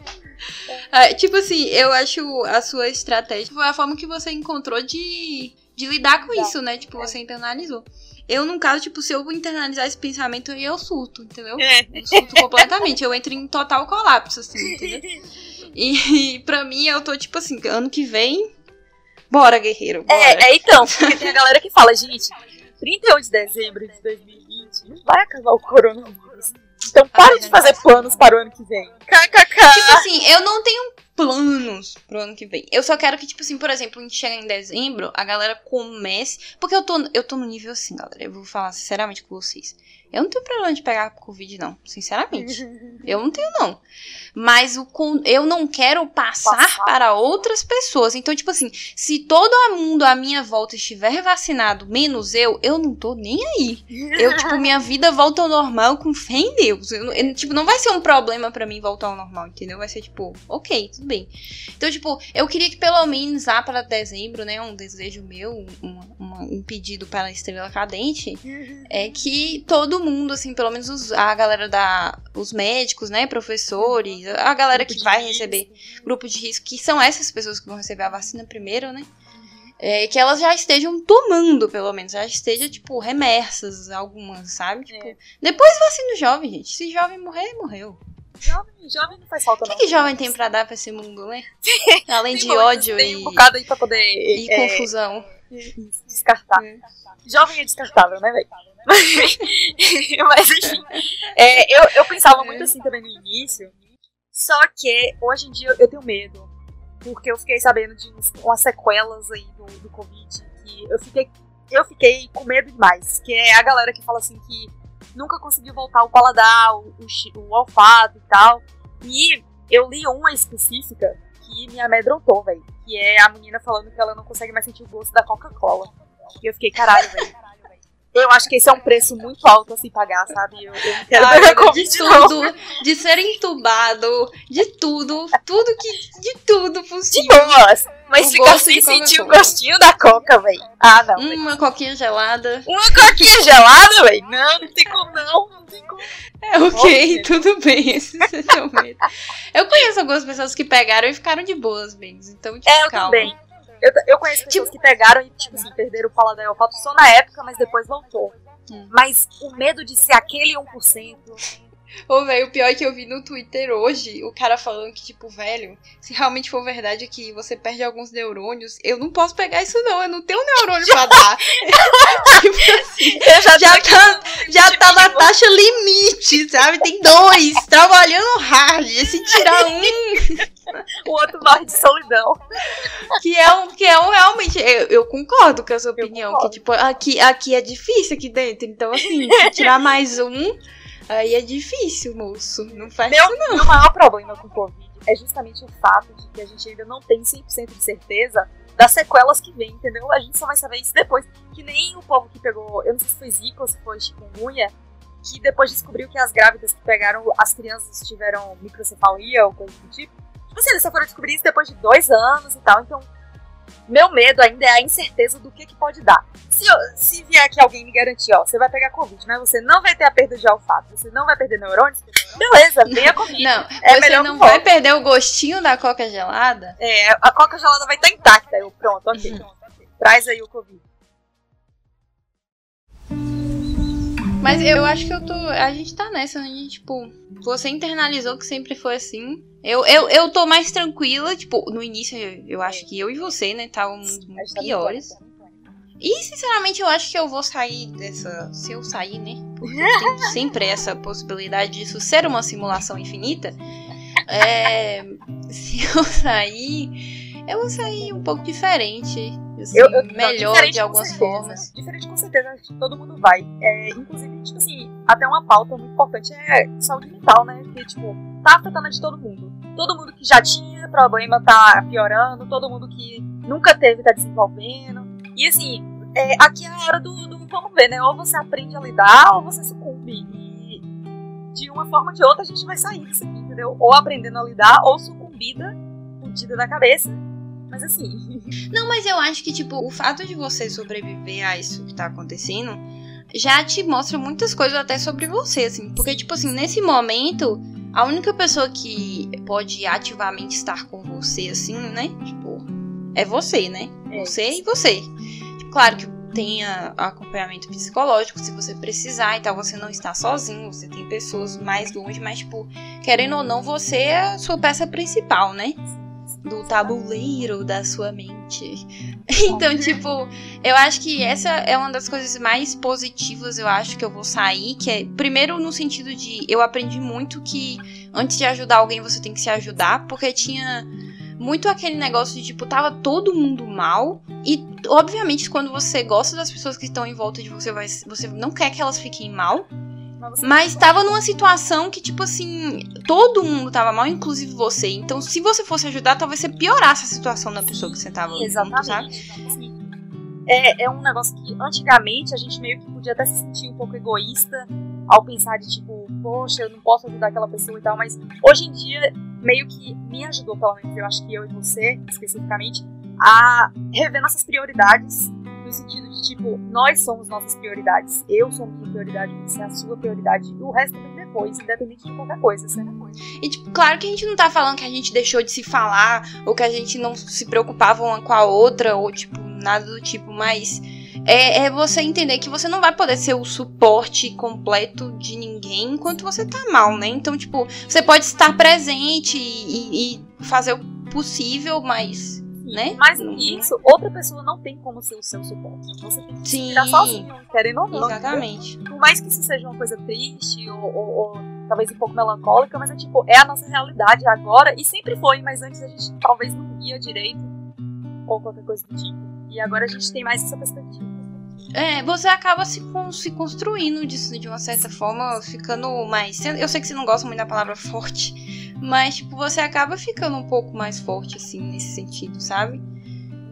É, tipo assim, eu acho a sua estratégia foi a forma que você encontrou de, de lidar com isso, né? Tipo, você internalizou. Eu, no caso, tipo, se eu internalizar esse pensamento, eu surto, entendeu? É. Eu surto completamente. Eu entro em total colapso, assim, entendeu? E, e pra mim, eu tô, tipo assim, ano que vem. Bora, guerreiro. Bora. É, é, então, porque tem a galera que fala, gente, 31 de dezembro de 2020 não vai acabar o coronavírus. Então para de fazer planos para o ano que vem. KKK. Tipo assim, eu não tenho planos pro ano que vem. Eu só quero que, tipo assim, por exemplo, a gente chega em dezembro, a galera comece. Porque eu tô, eu tô no nível assim, galera. Eu vou falar sinceramente com vocês. Eu não tenho problema de pegar Covid, não. Sinceramente. eu não tenho, não. Mas o, eu não quero passar, passar, para outras pessoas. Então, tipo assim, se todo mundo à minha volta estiver vacinado, menos eu, eu não tô nem aí. Eu, tipo, minha vida volta ao normal com fé em Deus. Eu, eu, tipo, não vai ser um problema para mim voltar ao normal, entendeu? Vai ser, tipo, ok, tudo bem. Então, tipo, eu queria que pelo menos lá para dezembro, né? Um desejo meu, um, um pedido para a estrela cadente, é que todo mundo, assim, pelo menos os, a galera da. Os médicos, né? Professores, a galera que vai receber grupo de risco, que são essas pessoas que vão receber a vacina primeiro, né? É, que elas já estejam tomando, pelo menos, já esteja, tipo, remersas algumas, sabe? Tipo, é. depois vacina o jovem, gente. Se jovem morrer, morreu. Jovem, jovem não faz falta. O que, que jovem tem pra dar pra esse mundo, né? Além de ódio tem e. um bocado aí pra poder. E é, confusão. Descartar. É. Jovem é descartável, né, velho? Mas enfim. É, eu, eu pensava muito assim também no início. Só que hoje em dia eu tenho medo. Porque eu fiquei sabendo de umas sequelas aí do, do Covid. Que eu fiquei, eu fiquei com medo demais. Que é a galera que fala assim que nunca conseguiu voltar o paladar, o, o, o olfato e tal. E eu li uma específica que me amedrontou, velho. Que é a menina falando que ela não consegue mais sentir o gosto da Coca-Cola. E eu fiquei, caralho, velho. Eu acho que esse é um preço muito alto a se pagar, sabe? Eu, eu quero Ai, ver de tudo, não. de ser entubado, de tudo, tudo que. De tudo possível. De boas. Mas o ficar sem sentir o gostinho da coca, velho. Ah, não. Uma véio. coquinha gelada. Uma coquinha gelada, velho? Não, não tem como não. Não tem como. É ok, tudo bem. Esse é seu medo. Eu conheço algumas pessoas que pegaram e ficaram de boas, bem. Então, tipo, é, eu calma. também. Eu, eu conheço pessoas tipo, que pegaram e, tipo assim, perderam o paladar olfato só na época, mas depois voltou. Hum. Mas o medo de ser aquele 1%, Ô, velho, o pior é que eu vi no Twitter hoje o cara falando que, tipo, velho, se realmente for verdade que você perde alguns neurônios, eu não posso pegar isso, não. Eu não tenho neurônio pra dar. tipo assim, já, já, tá, já tá na taxa limite, sabe? Tem dois trabalhando hard. Se tirar um. o outro morre de solidão. Que é um, que é um realmente. Eu, eu concordo com a sua opinião. Que, tipo, aqui, aqui é difícil aqui dentro. Então, assim, se tirar mais um. Aí é difícil, moço. Não faz meu, isso, não. Meu maior problema com o Covid é justamente o fato de que a gente ainda não tem 100% de certeza das sequelas que vem, entendeu? A gente só vai saber isso depois. Que nem o povo que pegou, eu não sei se foi Zika ou se foi chikungunya, que depois descobriu que as grávidas que pegaram as crianças tiveram microcefalia ou coisa do tipo. Tipo assim, eles só foram descobrir isso depois de dois anos e tal. Então, meu medo ainda é a incerteza do que, que pode dar. Se, se vier aqui alguém me garantir, ó, você vai pegar Covid, mas você não vai ter a perda de olfato, você não vai perder neurônios, beleza, venha Covid. Não, é você não vai perder o gostinho da coca gelada? É, a coca gelada vai estar intacta. Eu, pronto, ok. Uhum. Traz aí o Covid. Mas eu acho que eu tô. A gente tá nessa, né? Tipo, você internalizou que sempre foi assim. Eu, eu, eu tô mais tranquila, tipo, no início eu, eu acho que eu e você, né, estávamos muito tá piores. E, sinceramente, eu acho que eu vou sair dessa. Se eu sair, né? Porque tem sempre essa possibilidade disso ser uma simulação infinita. É, se eu sair, eu vou sair um pouco diferente. Assim, eu, eu, melhor de algumas formas. Diferente com certeza, acho que todo mundo vai. É, inclusive, tipo assim, até uma pauta muito importante é saúde mental, né? Que, tipo, tá afetando a de todo mundo. Todo mundo que já tinha problema tá piorando, todo mundo que nunca teve tá desenvolvendo. E assim, é, aqui é a hora do, do vamos ver, né? Ou você aprende a lidar ou você sucumbe. E de uma forma ou de outra a gente vai sair disso aqui, entendeu? Ou aprendendo a lidar, ou sucumbida, fudida da cabeça. Mas assim. Não, mas eu acho que, tipo, o fato de você sobreviver a isso que tá acontecendo já te mostra muitas coisas até sobre você, assim. Porque, tipo assim, nesse momento, a única pessoa que pode ativamente estar com você, assim, né? Tipo, é você, né? É. Você e você. Claro que tenha acompanhamento psicológico se você precisar e tal. Você não está sozinho, você tem pessoas mais longe, mas, tipo, querendo ou não, você é a sua peça principal, né? Do tabuleiro da sua mente. Então, tipo, eu acho que essa é uma das coisas mais positivas, eu acho, que eu vou sair, que é, primeiro, no sentido de, eu aprendi muito que antes de ajudar alguém, você tem que se ajudar, porque tinha muito aquele negócio de, tipo, tava todo mundo mal. E, obviamente, quando você gosta das pessoas que estão em volta de você, você não quer que elas fiquem mal. Mas tava numa situação que, tipo assim, todo mundo tava mal, inclusive você. Então, se você fosse ajudar, talvez você piorasse a situação da pessoa que você tava Exatamente. Junto, sabe? É, é um negócio que antigamente a gente meio que podia até se sentir um pouco egoísta ao pensar de tipo, poxa, eu não posso ajudar aquela pessoa e tal, mas hoje em dia meio que me ajudou, pelo menos eu acho que eu e você, especificamente, a rever nossas prioridades no sentido de, tipo, nós somos nossas prioridades. Eu sou minha prioridade, você é a sua prioridade. E o resto vem depois, independente de qualquer coisa, assim, né? E, tipo, claro que a gente não tá falando que a gente deixou de se falar, ou que a gente não se preocupava uma com a outra, ou, tipo, nada do tipo, mas. É, é, você entender que você não vai poder ser o suporte completo de ninguém enquanto você tá mal, né? Então, tipo, você pode estar presente e, e fazer o possível, mas né? Mas isso, outra pessoa não tem como ser o seu suporte. Você tem que virar sozinho, querendo ou não. Exatamente. Por mais que isso seja uma coisa triste ou, ou, ou, talvez um pouco melancólica, mas é tipo, é a nossa realidade agora e sempre foi, mas antes a gente talvez não via direito ou qualquer coisa do tipo. E agora a gente tem mais essa perspectiva. É, você acaba se, se construindo disso de uma certa forma, ficando mais. Eu sei que você não gosta muito da palavra forte, mas, tipo, você acaba ficando um pouco mais forte, assim, nesse sentido, sabe?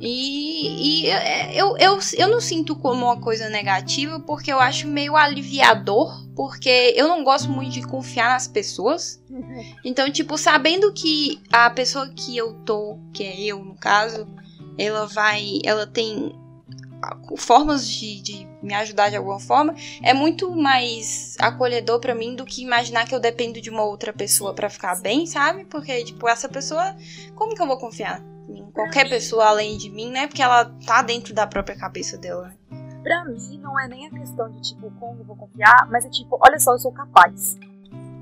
E, e é, eu, eu, eu não sinto como uma coisa negativa, porque eu acho meio aliviador, porque eu não gosto muito de confiar nas pessoas. Então, tipo, sabendo que a pessoa que eu tô, que é eu no caso, ela vai. Ela tem formas de, de, me ajudar de alguma forma, é muito mais acolhedor para mim do que imaginar que eu dependo de uma outra pessoa para ficar bem, sabe? Porque, tipo, essa pessoa, como que eu vou confiar em qualquer pessoa além de mim, né? Porque ela tá dentro da própria cabeça dela. Pra mim, não é nem a questão de, tipo, como eu vou confiar, mas é tipo, olha só, eu sou capaz.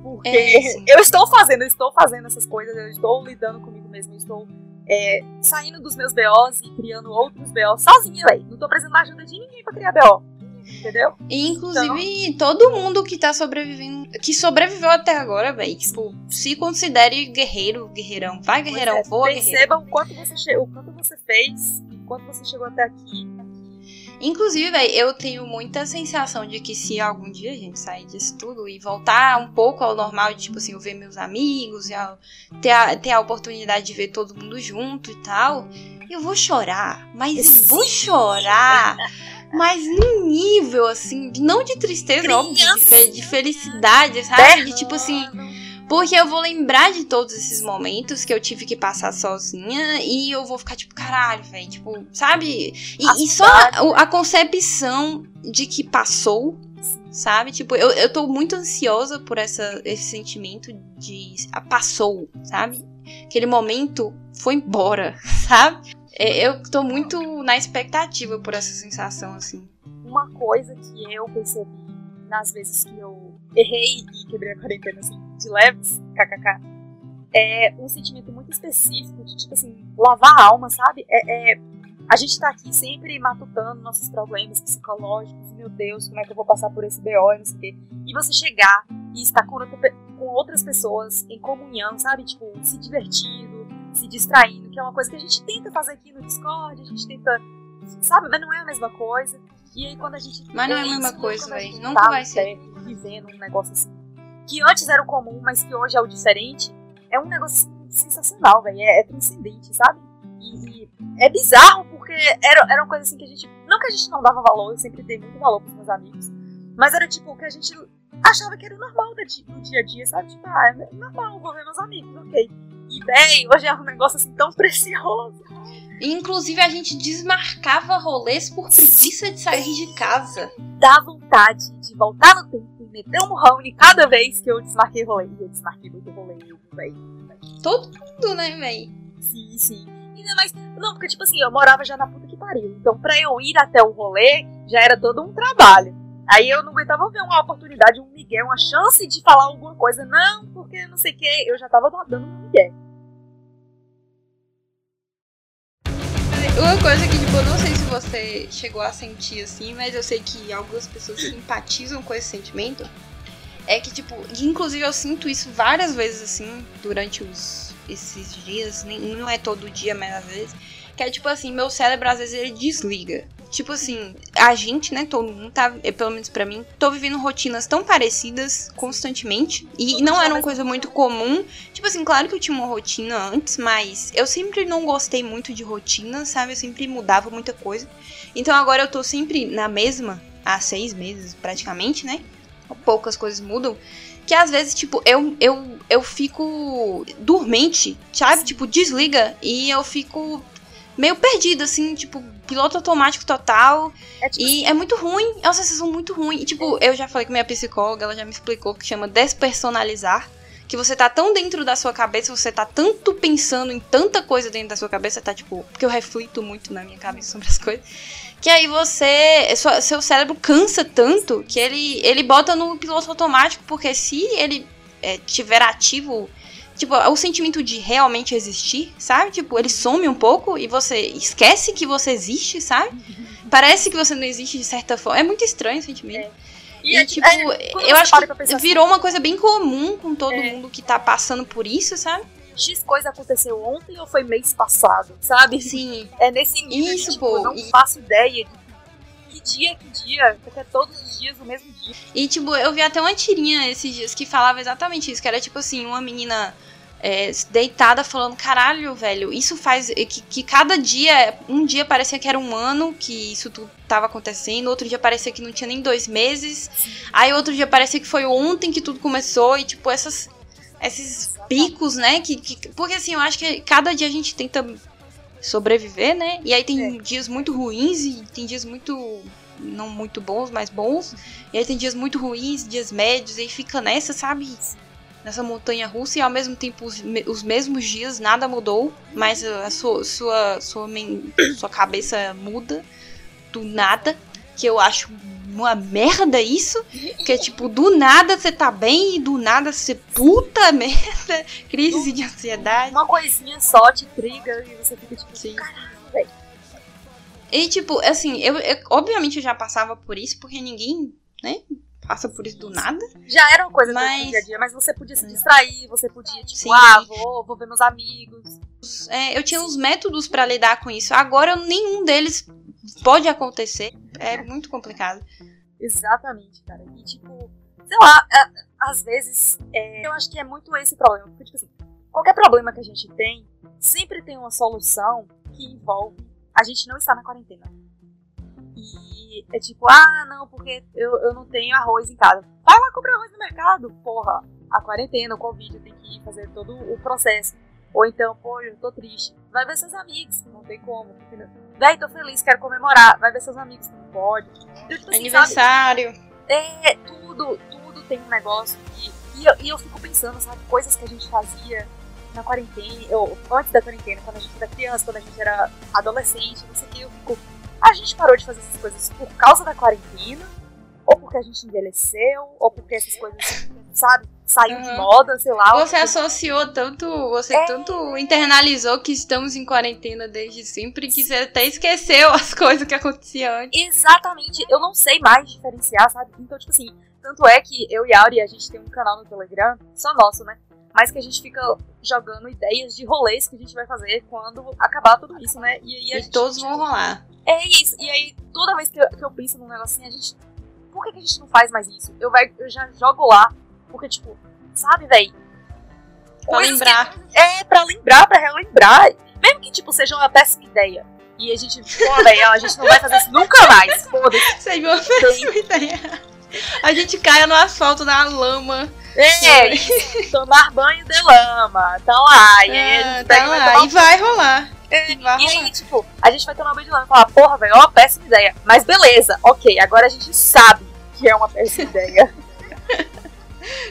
Porque é, eu estou fazendo, eu estou fazendo essas coisas, eu estou lidando comigo mesmo, eu estou é, saindo dos meus BOs e criando outros BOs sozinha, velho. Não tô precisando da ajuda de ninguém pra criar BO. Entendeu? Inclusive, então... todo mundo que tá sobrevivendo, que sobreviveu até agora, velho, tipo, se considere guerreiro, guerreirão. Vai, guerreirão, é, voa, Perceba o quanto você, o quanto você fez, o quanto você chegou até aqui Inclusive, véio, eu tenho muita sensação de que se algum dia a gente sair disso tudo e voltar um pouco ao normal, de, tipo assim, eu ver meus amigos, e ter, a, ter a oportunidade de ver todo mundo junto e tal, eu vou chorar. Mas eu vou chorar. mas num nível, assim, não de tristeza, óbvio, de, de felicidade, sabe? De tipo assim porque eu vou lembrar de todos esses momentos que eu tive que passar sozinha e eu vou ficar tipo, caralho, velho, tipo, sabe? E, e só a, a, concepção de que passou, sabe? Tipo, eu, eu tô muito ansiosa por essa, esse sentimento de a, passou, sabe? Aquele momento foi embora, sabe? É, eu tô muito na expectativa por essa sensação, assim. Uma coisa que eu percebi nas vezes que eu errei e quebrei a quarentena assim, de leves, kkk, é um sentimento muito específico de, tipo assim, lavar a alma, sabe? É, é, a gente tá aqui sempre matutando nossos problemas psicológicos, meu Deus, como é que eu vou passar por esse BO e não sei o quê. E você chegar e estar com, com outras pessoas em comunhão, sabe? Tipo, se divertindo, se distraindo, que é uma coisa que a gente tenta fazer aqui no Discord, a gente tenta, sabe? Mas não é a mesma coisa. E aí quando a gente. Mas não é a mesma coisa, velho. Nunca tá vai ser. Vivendo um negócio assim. Que antes era o comum, mas que hoje é o diferente. É um negócio sensacional, velho. É, é, transcendente, sabe? E, é bizarro, porque era, era uma coisa assim que a gente. Não que a gente não dava valor, eu sempre dei muito valor pros meus amigos. Mas era tipo que a gente achava que era normal no dia a dia, sabe? Tipo, ah, é normal, vou ver meus amigos, ok. E, véi, hoje é um negócio assim tão precioso. Inclusive, a gente desmarcava rolês por preguiça de sair de casa. Dá vontade de voltar no tempo e meter um round cada vez que eu desmarquei rolê. Eu desmarquei muito rolê, véi. Todo mundo, né, véi? Sim, sim. Ainda mais. Não, porque, tipo assim, eu morava já na puta que pariu. Então, pra eu ir até o rolê, já era todo um trabalho. Aí eu não aguentava ver uma oportunidade, um Miguel, uma chance de falar alguma coisa. Não, porque não sei o que. Eu já tava dando um Miguel. Uma coisa que, tipo, eu não sei se você chegou a sentir assim, mas eu sei que algumas pessoas simpatizam com esse sentimento. É que, tipo, inclusive eu sinto isso várias vezes, assim, durante os, esses dias. Nem, não é todo dia, mas às vezes. Que é tipo assim, meu cérebro às vezes ele desliga. Tipo assim, a gente, né, todo mundo tá, pelo menos para mim, tô vivendo rotinas tão parecidas constantemente. E não era uma coisa muito comum. Tipo assim, claro que eu tinha uma rotina antes, mas eu sempre não gostei muito de rotina, sabe? Eu sempre mudava muita coisa. Então agora eu tô sempre na mesma, há seis meses praticamente, né? Poucas coisas mudam que às vezes, tipo, eu, eu, eu fico dormente, sabe? Tipo, desliga e eu fico meio perdida, assim, tipo, piloto automático total. É, tipo, e assim, é muito ruim, é uma sensação muito ruim. E, tipo, eu já falei com minha psicóloga, ela já me explicou que chama despersonalizar. Que você tá tão dentro da sua cabeça, você tá tanto pensando em tanta coisa dentro da sua cabeça, tá tipo. Porque eu reflito muito na minha cabeça sobre as coisas. Que aí você. Seu cérebro cansa tanto que ele, ele bota no piloto automático, porque se ele é, tiver ativo Tipo, o sentimento de realmente existir, sabe? Tipo, ele some um pouco e você esquece que você existe, sabe? Parece que você não existe de certa forma. É muito estranho o sentimento. É. E, e, é, tipo, é, eu acho que assim, virou uma coisa bem comum com todo é. mundo que tá passando por isso, sabe? X coisa aconteceu ontem ou foi mês passado, sabe? Sim. É nesse nível isso, tipo, pô, não e... faço ideia de que dia, que dia, porque é todos os dias o mesmo dia. E, tipo, eu vi até uma tirinha esses dias que falava exatamente isso, que era, tipo assim, uma menina é, deitada falando, caralho, velho, isso faz. Que, que cada dia, um dia parecia que era um ano que isso tudo tava acontecendo, outro dia parecia que não tinha nem dois meses, aí outro dia parecia que foi ontem que tudo começou, e tipo, essas. Esses picos, né? Que, que, porque assim, eu acho que cada dia a gente tenta sobreviver, né? E aí tem é. dias muito ruins e tem dias muito. não muito bons, mas bons. E aí tem dias muito ruins, dias médios, e aí fica nessa, sabe? Nessa montanha russa e ao mesmo tempo os, os mesmos dias nada mudou, mas a sua, sua, sua, sua cabeça muda do nada, que eu acho uma merda isso, que é tipo, do nada você tá bem e do nada você puta merda, crise de ansiedade. Uma coisinha só te triga e você fica tipo, Sim. caralho, velho. E tipo, assim, eu, eu, obviamente eu já passava por isso, porque ninguém, né, passa por isso do nada. Já era uma coisa mas... do dia a dia, mas você podia se distrair, você podia, tipo, Sim. ah, vou, vou ver meus amigos. É, eu tinha uns métodos para lidar com isso. Agora nenhum deles pode acontecer. É muito complicado. Exatamente, cara. E tipo, sei lá, é, às vezes é, eu acho que é muito esse problema. Porque, tipo assim, qualquer problema que a gente tem, sempre tem uma solução que envolve a gente não estar na quarentena. E é tipo, ah, não, porque eu, eu não tenho arroz em casa. Vai lá comprar arroz no mercado, porra. A quarentena, o Covid, eu tenho que ir fazer todo o processo. Ou então, pô, eu tô triste. Vai ver seus amigos, não tem como. Entendeu? Daí tô feliz, quero comemorar. Vai ver seus amigos, não pode. Então, tipo, assim, Aniversário. Sabe? É, tudo, tudo tem um negócio. E, e, eu, e eu fico pensando, sabe, coisas que a gente fazia na quarentena, ou antes da quarentena, quando a gente era criança, quando a gente era adolescente, não sei o que, eu fico a gente parou de fazer essas coisas por causa da quarentena, ou porque a gente envelheceu, ou porque essas coisas, sabe, saiu uhum. de moda, sei lá. Você associou tanto, você é... tanto internalizou que estamos em quarentena desde sempre que você até esqueceu as coisas que aconteciam antes. Exatamente, eu não sei mais diferenciar, sabe? Então, tipo assim, tanto é que eu e a Auri, a gente tem um canal no Telegram, só nosso, né? Mas que a gente fica jogando ideias de rolês que a gente vai fazer quando acabar tudo isso, né? E, e, e todos vão rolar. É isso. E aí, toda vez que eu, que eu penso num negocinho, a gente. Por que, que a gente não faz mais isso? Eu, vai, eu já jogo lá. Porque, tipo, sabe, velho? Pra lembrar. Que, é, pra lembrar, pra relembrar. Mesmo que, tipo, seja uma péssima ideia. E a gente, pô, velho, a gente não vai fazer isso nunca mais. Foda-se. Seja uma péssima ideia. A gente caia no asfalto, na lama. É, tomar banho de lama. Tá lá. E ah, tá lá. E vai rolar. É, e aí, tipo, a gente vai ter uma lama e falar, porra, velho, ó, péssima ideia. Mas beleza, ok, agora a gente sabe que é uma péssima ideia.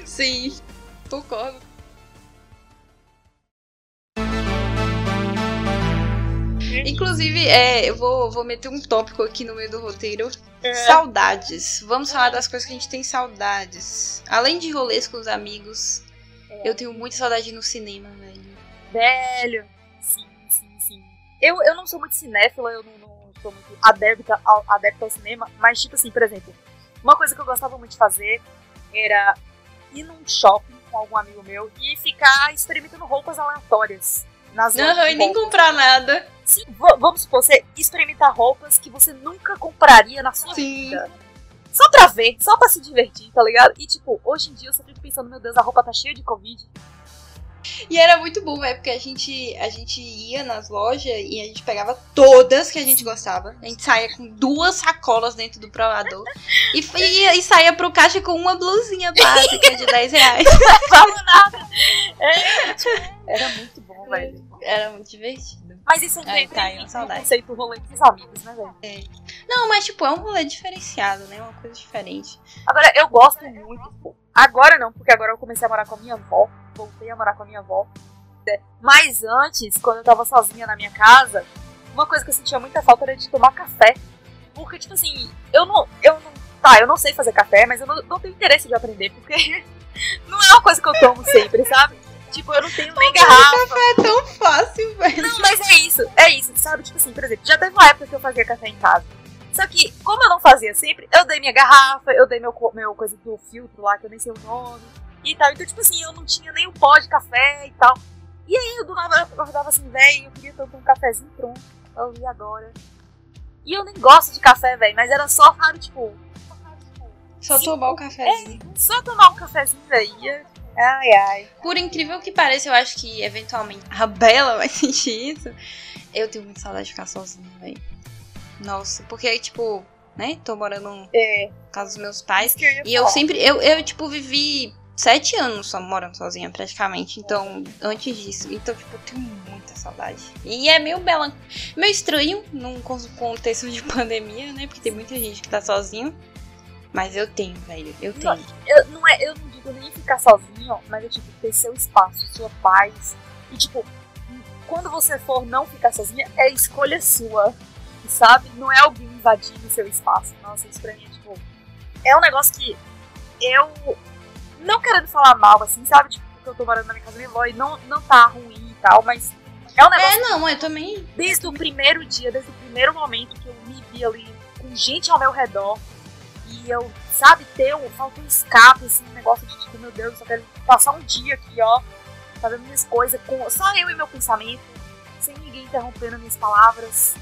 Sim, concordo. Inclusive, é, eu vou, vou meter um tópico aqui no meio do roteiro. É. Saudades. Vamos falar das coisas que a gente tem saudades. Além de rolês com os amigos, é. eu tenho muita saudade no cinema, velho. Velho eu, eu não sou muito cinéfila, eu não, não sou muito adepta ao, adepta ao cinema, mas, tipo assim, por exemplo, uma coisa que eu gostava muito de fazer era ir num shopping com algum amigo meu e ficar experimentando roupas aleatórias nas Não, e nem comprar nada. Sim, vamos supor, você experimentar roupas que você nunca compraria na sua Sim. vida. Só pra ver, só pra se divertir, tá ligado? E tipo, hoje em dia eu só fico pensando, meu Deus, a roupa tá cheia de Covid. E era muito bom, velho, porque a gente, a gente ia nas lojas e a gente pegava todas que a gente gostava. A gente saía com duas sacolas dentro do provador e, e, e saía pro caixa com uma blusinha básica de 10 reais. Não nada. É, era muito bom, velho. Era muito divertido. Mas isso é um tá, um conceito rolê com os amigos, né, velho? É. Não, mas tipo, é um rolê diferenciado, né? Uma coisa diferente. Agora, eu gosto muito. Agora não, porque agora eu comecei a morar com a minha avó voltei a morar com a minha avó. Mas antes, quando eu tava sozinha na minha casa, uma coisa que eu sentia muita falta era de tomar café. Porque, tipo assim, eu não. Eu não tá, eu não sei fazer café, mas eu não, não tenho interesse de aprender, porque não é uma coisa que eu tomo sempre, sabe? Tipo, eu não tenho nem garrafa. café é tão fácil, velho. Não, mas é isso, é isso, sabe? Tipo assim, por exemplo, já teve uma época que eu fazia café em casa. Só que, como eu não fazia sempre, eu dei minha garrafa, eu dei meu, meu coisa do filtro lá, que eu nem sei o nome e tal. Então, tipo assim, eu não tinha nem o pó de café e tal. E aí, eu do nada acordava assim, velho, eu queria tanto um cafezinho pronto. Eu vi agora. E eu nem gosto de café, velho, mas era só, sabe, tipo. Só tomar um cafezinho. É, só tomar um cafezinho, velho. Ai, ai. Por incrível que pareça, eu acho que eventualmente a Bela vai sentir isso. Eu tenho muita saudade de ficar sozinha, velho. Nossa, porque, tipo, né? Tô morando é. na casa dos meus pais. Eu e eu sempre, eu, eu, tipo, vivi sete anos só morando sozinha, praticamente. Então, antes disso. Então, tipo, eu tenho muita saudade. E é meio bela. Meio estranho num contexto de pandemia, né? Porque tem muita gente que tá sozinho. Mas eu tenho, velho. Eu tenho. Não, eu, não é, eu não digo nem ficar sozinho, mas é tipo, ter seu espaço, sua paz. E tipo, quando você for não ficar sozinha, é escolha sua. Sabe? Não é alguém invadindo seu espaço. Nossa, isso pra mim é tipo. É um negócio que eu não querendo falar mal, assim, sabe? Tipo, porque eu tô morando na minha casa da minha avó e não, não tá ruim e tal, mas é um negócio. É, não, eu também. Desde o primeiro dia, desde o primeiro momento que eu me vi ali com gente ao meu redor e eu, sabe, ter um. Falta um escape, assim, um negócio de tipo, meu Deus, eu só quero passar um dia aqui, ó, fazendo minhas coisas, com só eu e meu pensamento, sem ninguém interrompendo minhas palavras.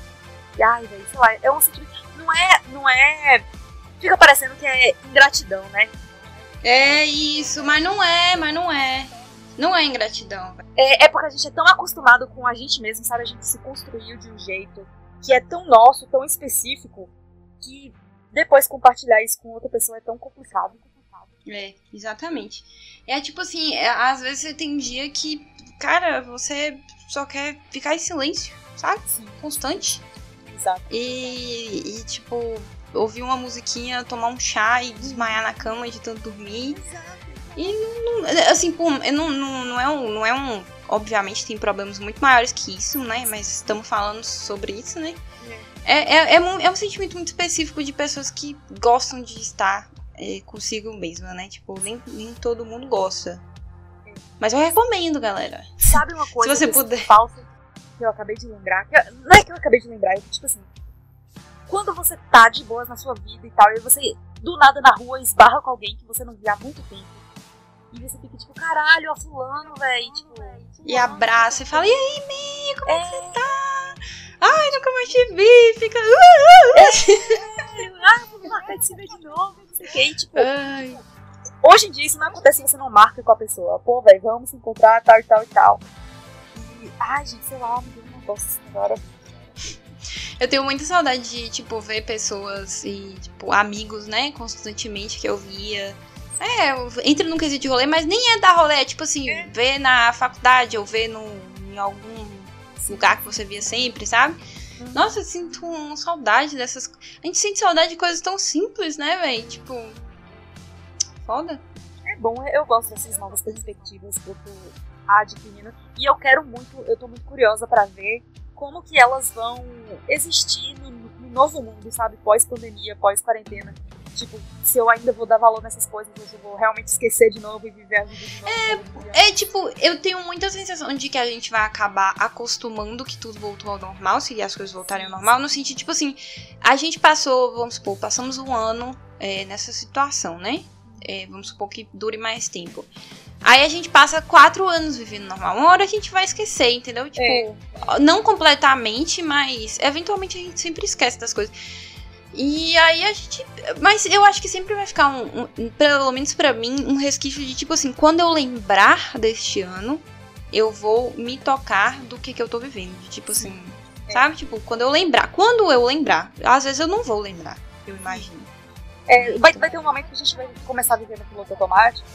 Ai, velho, sei lá, é um sentimento. Não é. Não é. Fica parecendo que é ingratidão, né? É isso, mas não é, mas não é. Não é ingratidão. É, é porque a gente é tão acostumado com a gente mesmo, sabe? A gente se construiu de um jeito que é tão nosso, tão específico, que depois compartilhar isso com outra pessoa é tão complicado. É, exatamente. É tipo assim, é, às vezes você tem um dia que, cara, você só quer ficar em silêncio, sabe? Sim. Constante. Exato. E, e tipo, ouvir uma musiquinha, tomar um chá e desmaiar na cama de tanto dormir. E não, assim, pô, não, não, não, é um, não é um. Obviamente tem problemas muito maiores que isso, né? Mas estamos falando sobre isso, né? É, é, é, um, é um sentimento muito específico de pessoas que gostam de estar é, consigo mesma, né? Tipo, nem, nem todo mundo gosta. Mas eu recomendo, galera. Sabe uma coisa Se você puder. falta que eu acabei de lembrar? Que, não é que eu acabei de lembrar, é que, tipo assim, quando você tá de boas na sua vida e tal, e você do nada na rua esbarra com alguém que você não via há muito tempo. E você fica tipo, caralho, ó, fulano, velho. Tipo, e abraça e fala, e aí, Mi, como é... que você tá? Ai, nunca mais te vi, fica. Uh, uh, uh. É, ah, vamos marcar de se ver de novo, não sei o que. Tipo, Ai. hoje em dia isso não acontece se você não marca com a pessoa. Pô, velho, vamos se encontrar, tal e tal e tal. Ai, gente, sei lá, me deu um negócio agora. Eu tenho muita saudade de, tipo, ver pessoas e, tipo, amigos, né, constantemente que eu via. É, entra num quesito de rolê, mas nem é dar rolê, é tipo assim, é. ver na faculdade ou ver no, em algum lugar que você via sempre, sabe? Uhum. Nossa, eu sinto uma saudade dessas. A gente sente saudade de coisas tão simples, né, velho? Tipo. Foda. É bom, eu gosto dessas novas perspectivas que eu tô adquirindo. E eu quero muito, eu tô muito curiosa para ver como que elas vão existir no, no novo mundo, sabe? Pós-pandemia, pós-quarentena. Tipo, se eu ainda vou dar valor nessas coisas, se eu vou realmente esquecer de novo e viver a vida de novo. É, é tipo, eu tenho muita sensação de que a gente vai acabar acostumando que tudo voltou ao normal, se as coisas voltarem ao normal, no sentido, tipo assim, a gente passou, vamos supor, passamos um ano é, nessa situação, né? É, vamos supor que dure mais tempo. Aí a gente passa quatro anos vivendo normal. Uma hora a gente vai esquecer, entendeu? Tipo, é. não completamente, mas eventualmente a gente sempre esquece das coisas. E aí a gente. Mas eu acho que sempre vai ficar um, um pelo menos para mim, um resquício de tipo assim, quando eu lembrar deste ano, eu vou me tocar do que, que eu tô vivendo. De, tipo assim, é. sabe? Tipo, quando eu lembrar. Quando eu lembrar. Às vezes eu não vou lembrar, eu imagino. É, vai, vai ter um momento que a gente vai começar a viver no piloto automático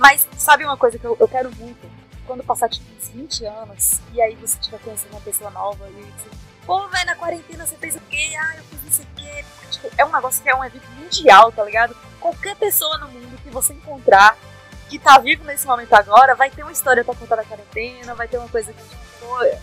mas sabe uma coisa que eu, eu quero muito? Quando passar tipo uns 20 anos e aí você estiver conhecendo uma pessoa nova e você, pô, velho, na quarentena você fez o quê? Ah, eu fiz isso aqui. Tipo, é um negócio que é um evento mundial, tá ligado? Qualquer pessoa no mundo que você encontrar que tá vivo nesse momento agora vai ter uma história pra contar da quarentena, vai ter uma coisa que, tipo,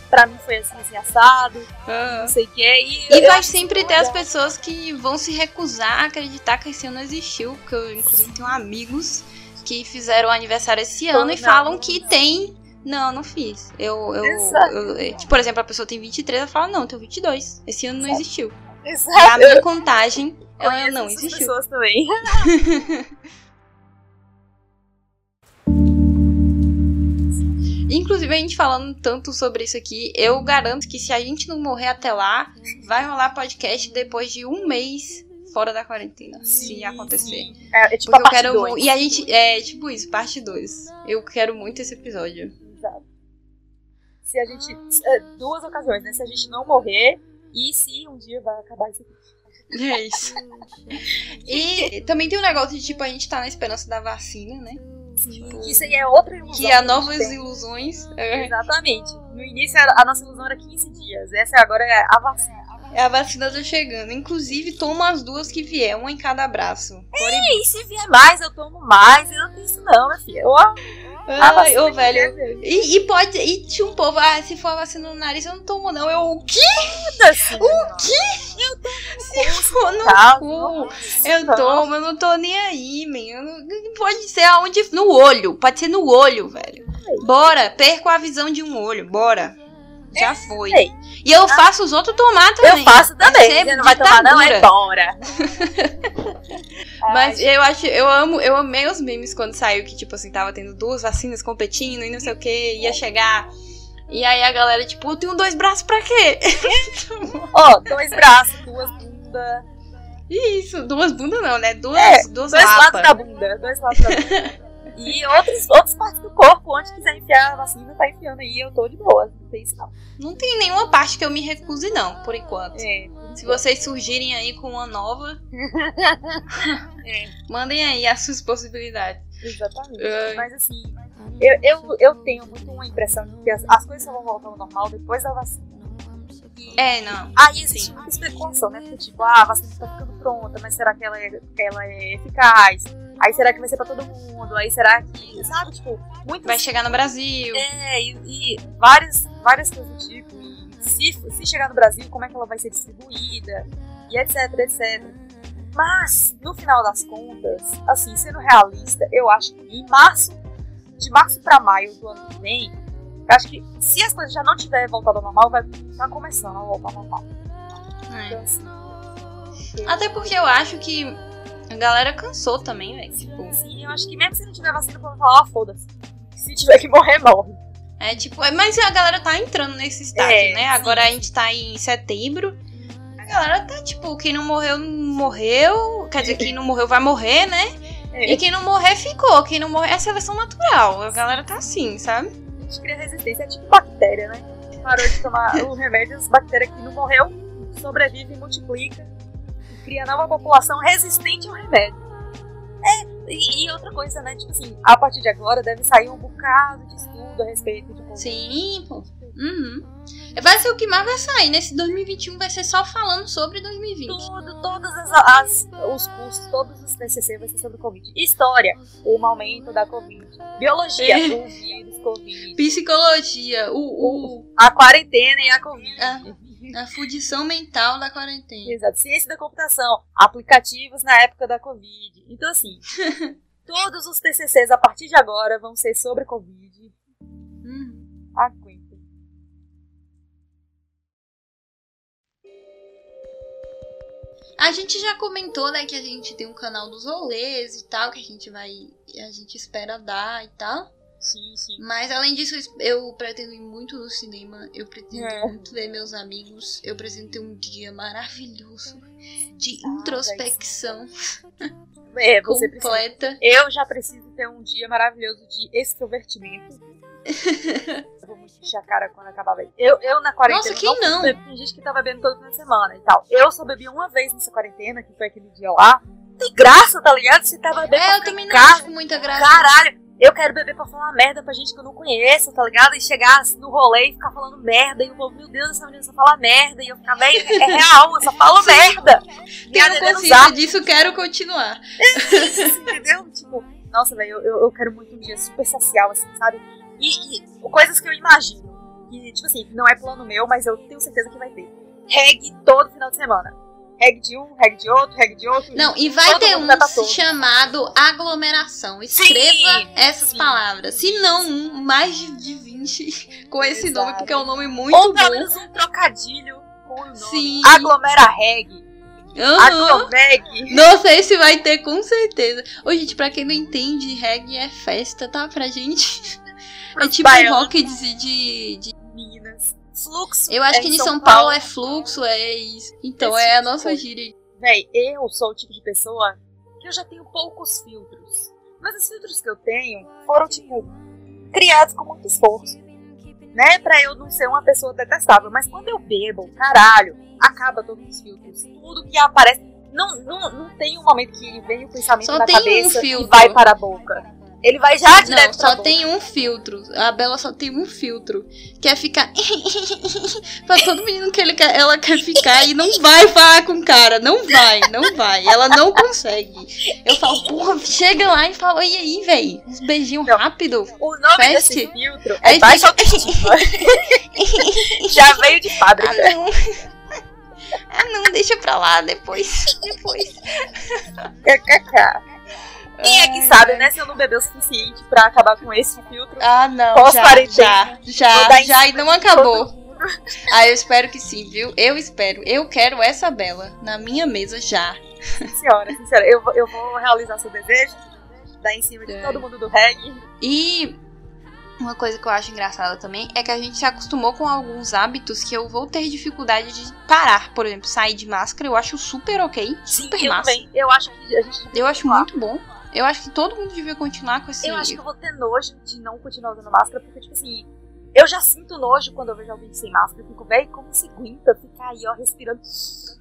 pra mim foi assim, assim, assado, ah. não sei o que. E, e vai sempre ter as pessoas que vão se recusar a acreditar que esse ano existiu, porque eu, inclusive, tenho amigos que fizeram aniversário esse ano e falam que tem. Não, não fiz. Eu, eu, eu, é, tipo, por exemplo, a pessoa tem 23, ela fala, não, eu tenho 22. Esse ano não existiu. Exato. E a minha contagem, ela não existiu. pessoas também. Inclusive, a gente falando tanto sobre isso aqui, eu garanto que se a gente não morrer até lá, vai rolar podcast depois de um mês fora da quarentena, sim, se acontecer. É, é, tipo Porque a eu quero dois. E a gente. É tipo isso, parte 2. Eu quero muito esse episódio. Exato. Se a gente. É, duas ocasiões, né? Se a gente não morrer e se um dia vai acabar esse é isso. e também tem um negócio de, tipo, a gente tá na esperança da vacina, né? Tipo, que isso aí é outra ilusão. Que há novas ilusões. É. Exatamente. No início a nossa ilusão era 15 dias. Essa agora é a vacina. É a vacina tá chegando. Inclusive, toma as duas que vier, uma em cada braço. É, e se vier mais, eu tomo mais. Eu não tenho isso não, minha filha. Eu, Ai, ô, velho. E, e, pode. E tinha um povo, ah, se for vacina no nariz, eu não tomo, não. Eu, o quê? O quê? Eu tomo. Se for no cu, eu tomo, eu não tô nem aí, man. pode ser aonde. No olho. Pode ser no olho, velho. Bora, perco a visão de um olho, bora. Já foi. E eu faço os outros tomar também. Eu faço também. Você não vai tomar, não? É bora. Mas eu acho, eu amo, eu amei os memes quando saiu que, tipo assim, tava tendo duas vacinas competindo e não sei o que, ia chegar. E aí a galera, tipo, eu tenho dois braços pra quê? Ó, oh, dois braços, duas bundas. Isso, duas bundas não, né? Duas, é, duas dois lados da bunda. Dois lados da bunda. E outros, outras partes do corpo, onde quiser enfiar a vacina, tá enfiando aí, eu tô de boa. Não tem não. Nenhuma parte que eu me recuse, não, por enquanto. É, Se vocês surgirem aí com uma nova, é. mandem aí as suas possibilidades. Exatamente. Uh... Mas assim, eu, eu, eu tenho muito uma impressão de que as, as coisas só vão voltar ao normal depois da vacina. É, não. Aí existe muita especulação, né? Porque, tipo, ah, a vacina tá ficando pronta, mas será que ela é, ela é eficaz? Aí será que vai ser pra todo mundo? Aí será que, sabe, tipo, muito. Vai chegar no Brasil. É, e, e várias, várias coisas do tipo. E se, se chegar no Brasil, como é que ela vai ser distribuída? E etc, etc. Mas, no final das contas, assim, sendo realista, eu acho que em março, de março pra maio do ano que vem, eu acho que se as coisas já não tiverem voltado ao normal, vai estar tá começando a voltar ao normal. É. Então, assim, Até porque eu acho que a galera cansou também, velho. Tipo... Sim, eu acho que mesmo se não tiver vacina, vou falar, foda-se. Se tiver que morrer, morre. É, tipo, é, mas a galera tá entrando nesse estágio, é, né? Sim, Agora a gente tá em setembro. A galera tá, tipo, quem não morreu, morreu. Quer dizer, quem não morreu vai morrer, né? É. E quem não morrer, ficou. Quem não morrer é seleção natural. A galera tá assim, sabe? A gente cria resistência, é tipo bactéria, né? Parou de tomar o remédio, as bactérias que não morreu sobrevivem e multiplicam cria nova população resistente ao remédio. É, e, outra coisa, né? Tipo assim, a partir de agora deve sair um bocado de estudo a respeito de. Sim, pô. Uhum. Vai ser o que mais vai sair. Nesse 2021 vai ser só falando sobre 2020. Tudo, todos as, as, os cursos, todos os TCC vai ser sobre Covid. História, o aumento da Covid. Biologia, é. o vírus Covid. Psicologia, o, o... A quarentena e a Covid. Ah. A fudição mental da quarentena. Exato. Ciência da computação, aplicativos na época da Covid. Então, assim, todos os TCCs a partir de agora vão ser sobre Covid. Hum. Aguenta. A gente já comentou, né, que a gente tem um canal dos rolês e tal, que a gente vai. A gente espera dar e tal. Sim, sim. Mas além disso, eu pretendo ir muito no cinema. Eu pretendo é. muito ver meus amigos. Eu pretendo ter um dia maravilhoso de ah, introspecção. É, você completa. Precisa. Eu já preciso ter um dia maravilhoso de extrovertimento. eu vou encher a cara quando acabar bebendo. Eu, eu na quarentena. Nossa, quem não? não? Tem gente que tá bebendo toda na semana e tal. Eu só bebi uma vez nessa quarentena, que foi aquele dia lá. Tem graça, tá ligado? Você tava bebendo. É, eu também não acho muita graça. Caralho. Eu quero beber pra falar merda pra gente que eu não conheço, tá ligado? E chegar no rolê e ficar falando merda. E o povo, meu Deus, essa menina só fala merda. E eu ficar, bem, é real, eu só falo merda. Tenho consciência disso, quero continuar. entendeu? Tipo, nossa, velho, eu, eu quero muito um dia super social, assim, sabe? E, e coisas que eu imagino. Que, tipo assim, não é plano meu, mas eu tenho certeza que vai ter. Reg todo final de semana reg de um, reg de outro, reg de outro. Não, e vai ter um chamado aglomeração. Escreva sim, essas sim. palavras. Se não um, mais de 20 com esse Exato. nome, porque é um nome muito Ou pelo menos um trocadilho com o nome. Sim. Aglomera reg. Uhum. Agromeg. Nossa, esse vai ter com certeza. Ô, gente, pra quem não entende, reggae é festa, tá? Pra gente. é tipo um rock de, de, de Minas. Fluxo. Eu acho é que em São, São Paulo, Paulo, é fluxo, é isso. Então Esse é a nossa gíria. Véi, eu sou o tipo de pessoa que eu já tenho poucos filtros. Mas os filtros que eu tenho foram, tipo, criados com muito esforço. Né? Pra eu não ser uma pessoa detestável. Mas quando eu bebo, caralho, acaba todos os filtros. Tudo que aparece. Não, não, não tem um momento que vem o pensamento Só na cabeça um e vai para a boca. Ele vai já direto Não, só tem um filtro. A Bela só tem um filtro. Que é ficar. pra todo menino que ele quer, ela quer ficar e não vai falar com o cara. Não vai, não vai. Ela não consegue. Eu falo, porra, chega lá e fala, e aí, velho? Uns beijinhos rápido. O nome desse filtro é aí baixa fica... Já veio de fábrica. Ah, não. Ah, não, deixa pra lá depois. Depois. KKK. Quem é que sabe, né? Se eu não beber o suficiente pra acabar com esse filtro. Ah, não. Pós-quarentena. Já, já, já, e não acabou. Ah, eu espero que sim, viu? Eu espero. Eu quero essa Bela na minha mesa já. Senhora, sincera, eu, eu vou realizar seu desejo. Dar em cima de é. todo mundo do reggae. E uma coisa que eu acho engraçada também é que a gente se acostumou com alguns hábitos que eu vou ter dificuldade de parar. Por exemplo, sair de máscara, eu acho super ok. Super Sim, eu massa. Também. Eu acho que a gente. Eu acho muito bom. Eu acho que todo mundo devia continuar com esse. Eu acho que eu vou ter nojo de não continuar usando máscara, porque, tipo assim, eu já sinto nojo quando eu vejo alguém sem máscara. Eu fico, velho, como se aguenta ficar aí, ó, respirando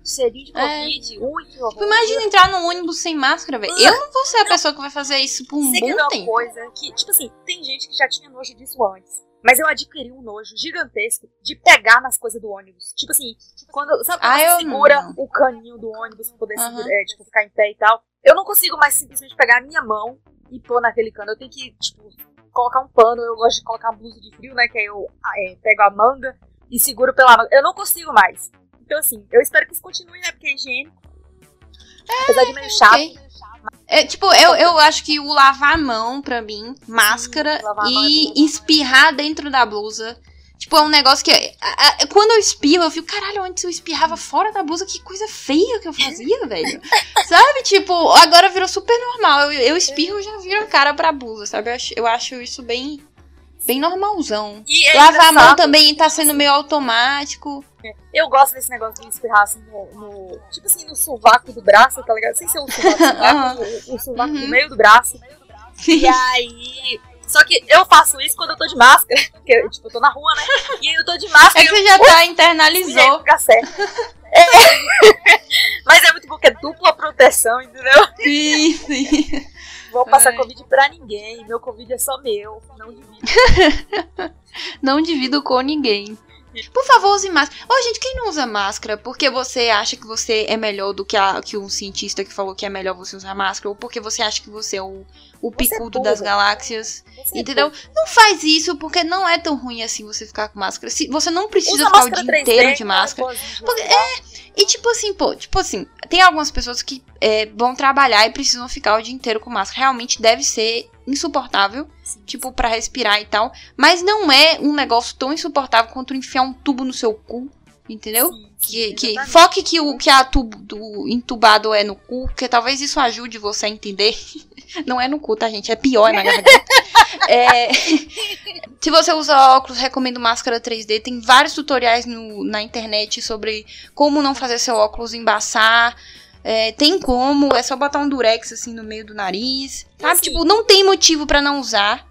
cheirinho de é. Covid? É. Ui, que horror. Imagina entrar no ônibus sem máscara, velho. Eu não vou ser a pessoa que vai fazer isso por um Sei bom tempo. coisa que, tipo assim, tem gente que já tinha nojo disso antes. Mas eu adquiri um nojo gigantesco de pegar nas coisas do ônibus. Tipo assim, quando. Sabe quando ah, você segura não. o caninho do ônibus pra poder uhum. é, tipo, ficar em pé e tal? Eu não consigo mais simplesmente pegar a minha mão e pôr naquele cano. Eu tenho que, tipo, colocar um pano. Eu gosto de colocar uma blusa de frio, né? Que aí eu é, pego a manga e seguro pela manga. Eu não consigo mais. Então, assim, eu espero que isso continue, né? Porque é higiênico. É, Apesar de meio chato. Okay. É, tipo, eu, eu acho que o lavar a mão, pra mim, máscara Sim, e é espirrar dentro da blusa Tipo, é um negócio que. A, a, quando eu espirro, eu fico, caralho, antes eu espirrava fora da blusa, que coisa feia que eu fazia, velho. sabe? Tipo, agora virou super normal. Eu, eu espirro e já viro a cara pra blusa, sabe? Eu acho, eu acho isso bem. Bem normalzão. É Lavar a mão também tá sendo meio automático. Eu gosto desse negócio de espirrar assim no, no, Tipo assim, no sovaco do braço, tá ligado? Sem ser o sovaco, o, o sovaco uhum. no meio do braço. E aí só que eu faço isso quando eu tô de máscara. Porque, tipo, eu tô na rua, né? E aí eu tô de máscara. É que você já tá internalizou. Fica certo. É. Mas é muito bom que é dupla proteção, entendeu? Sim, sim. Vou passar Ai. Covid pra ninguém. Meu Covid é só meu. Não divido. não divido com ninguém. Por favor, use máscara. Ô, oh, gente, quem não usa máscara porque você acha que você é melhor do que, a, que um cientista que falou que é melhor você usar máscara, ou porque você acha que você é o, o é picudo é das galáxias. Você é entendeu? É não faz isso, porque não é tão ruim assim você ficar com máscara. Se, você não precisa Usa ficar o dia 3D, inteiro de máscara. Porque, é, e tipo assim, pô, tipo assim, tem algumas pessoas que é, vão trabalhar e precisam ficar o dia inteiro com máscara. Realmente deve ser insuportável, Sim. tipo, para respirar e tal. Mas não é um negócio tão insuportável quanto enfiar um tubo no seu cu. Entendeu? Sim, que, que foque que o que a tubo do entubado é no cu, porque talvez isso ajude você a entender. Não é no cu, tá, gente? É pior na garganta. é, se você usa óculos, recomendo máscara 3D. Tem vários tutoriais no, na internet sobre como não fazer seu óculos embaçar. É, tem como, é só botar um durex assim no meio do nariz. Sabe? Assim, tipo, não tem motivo para não usar.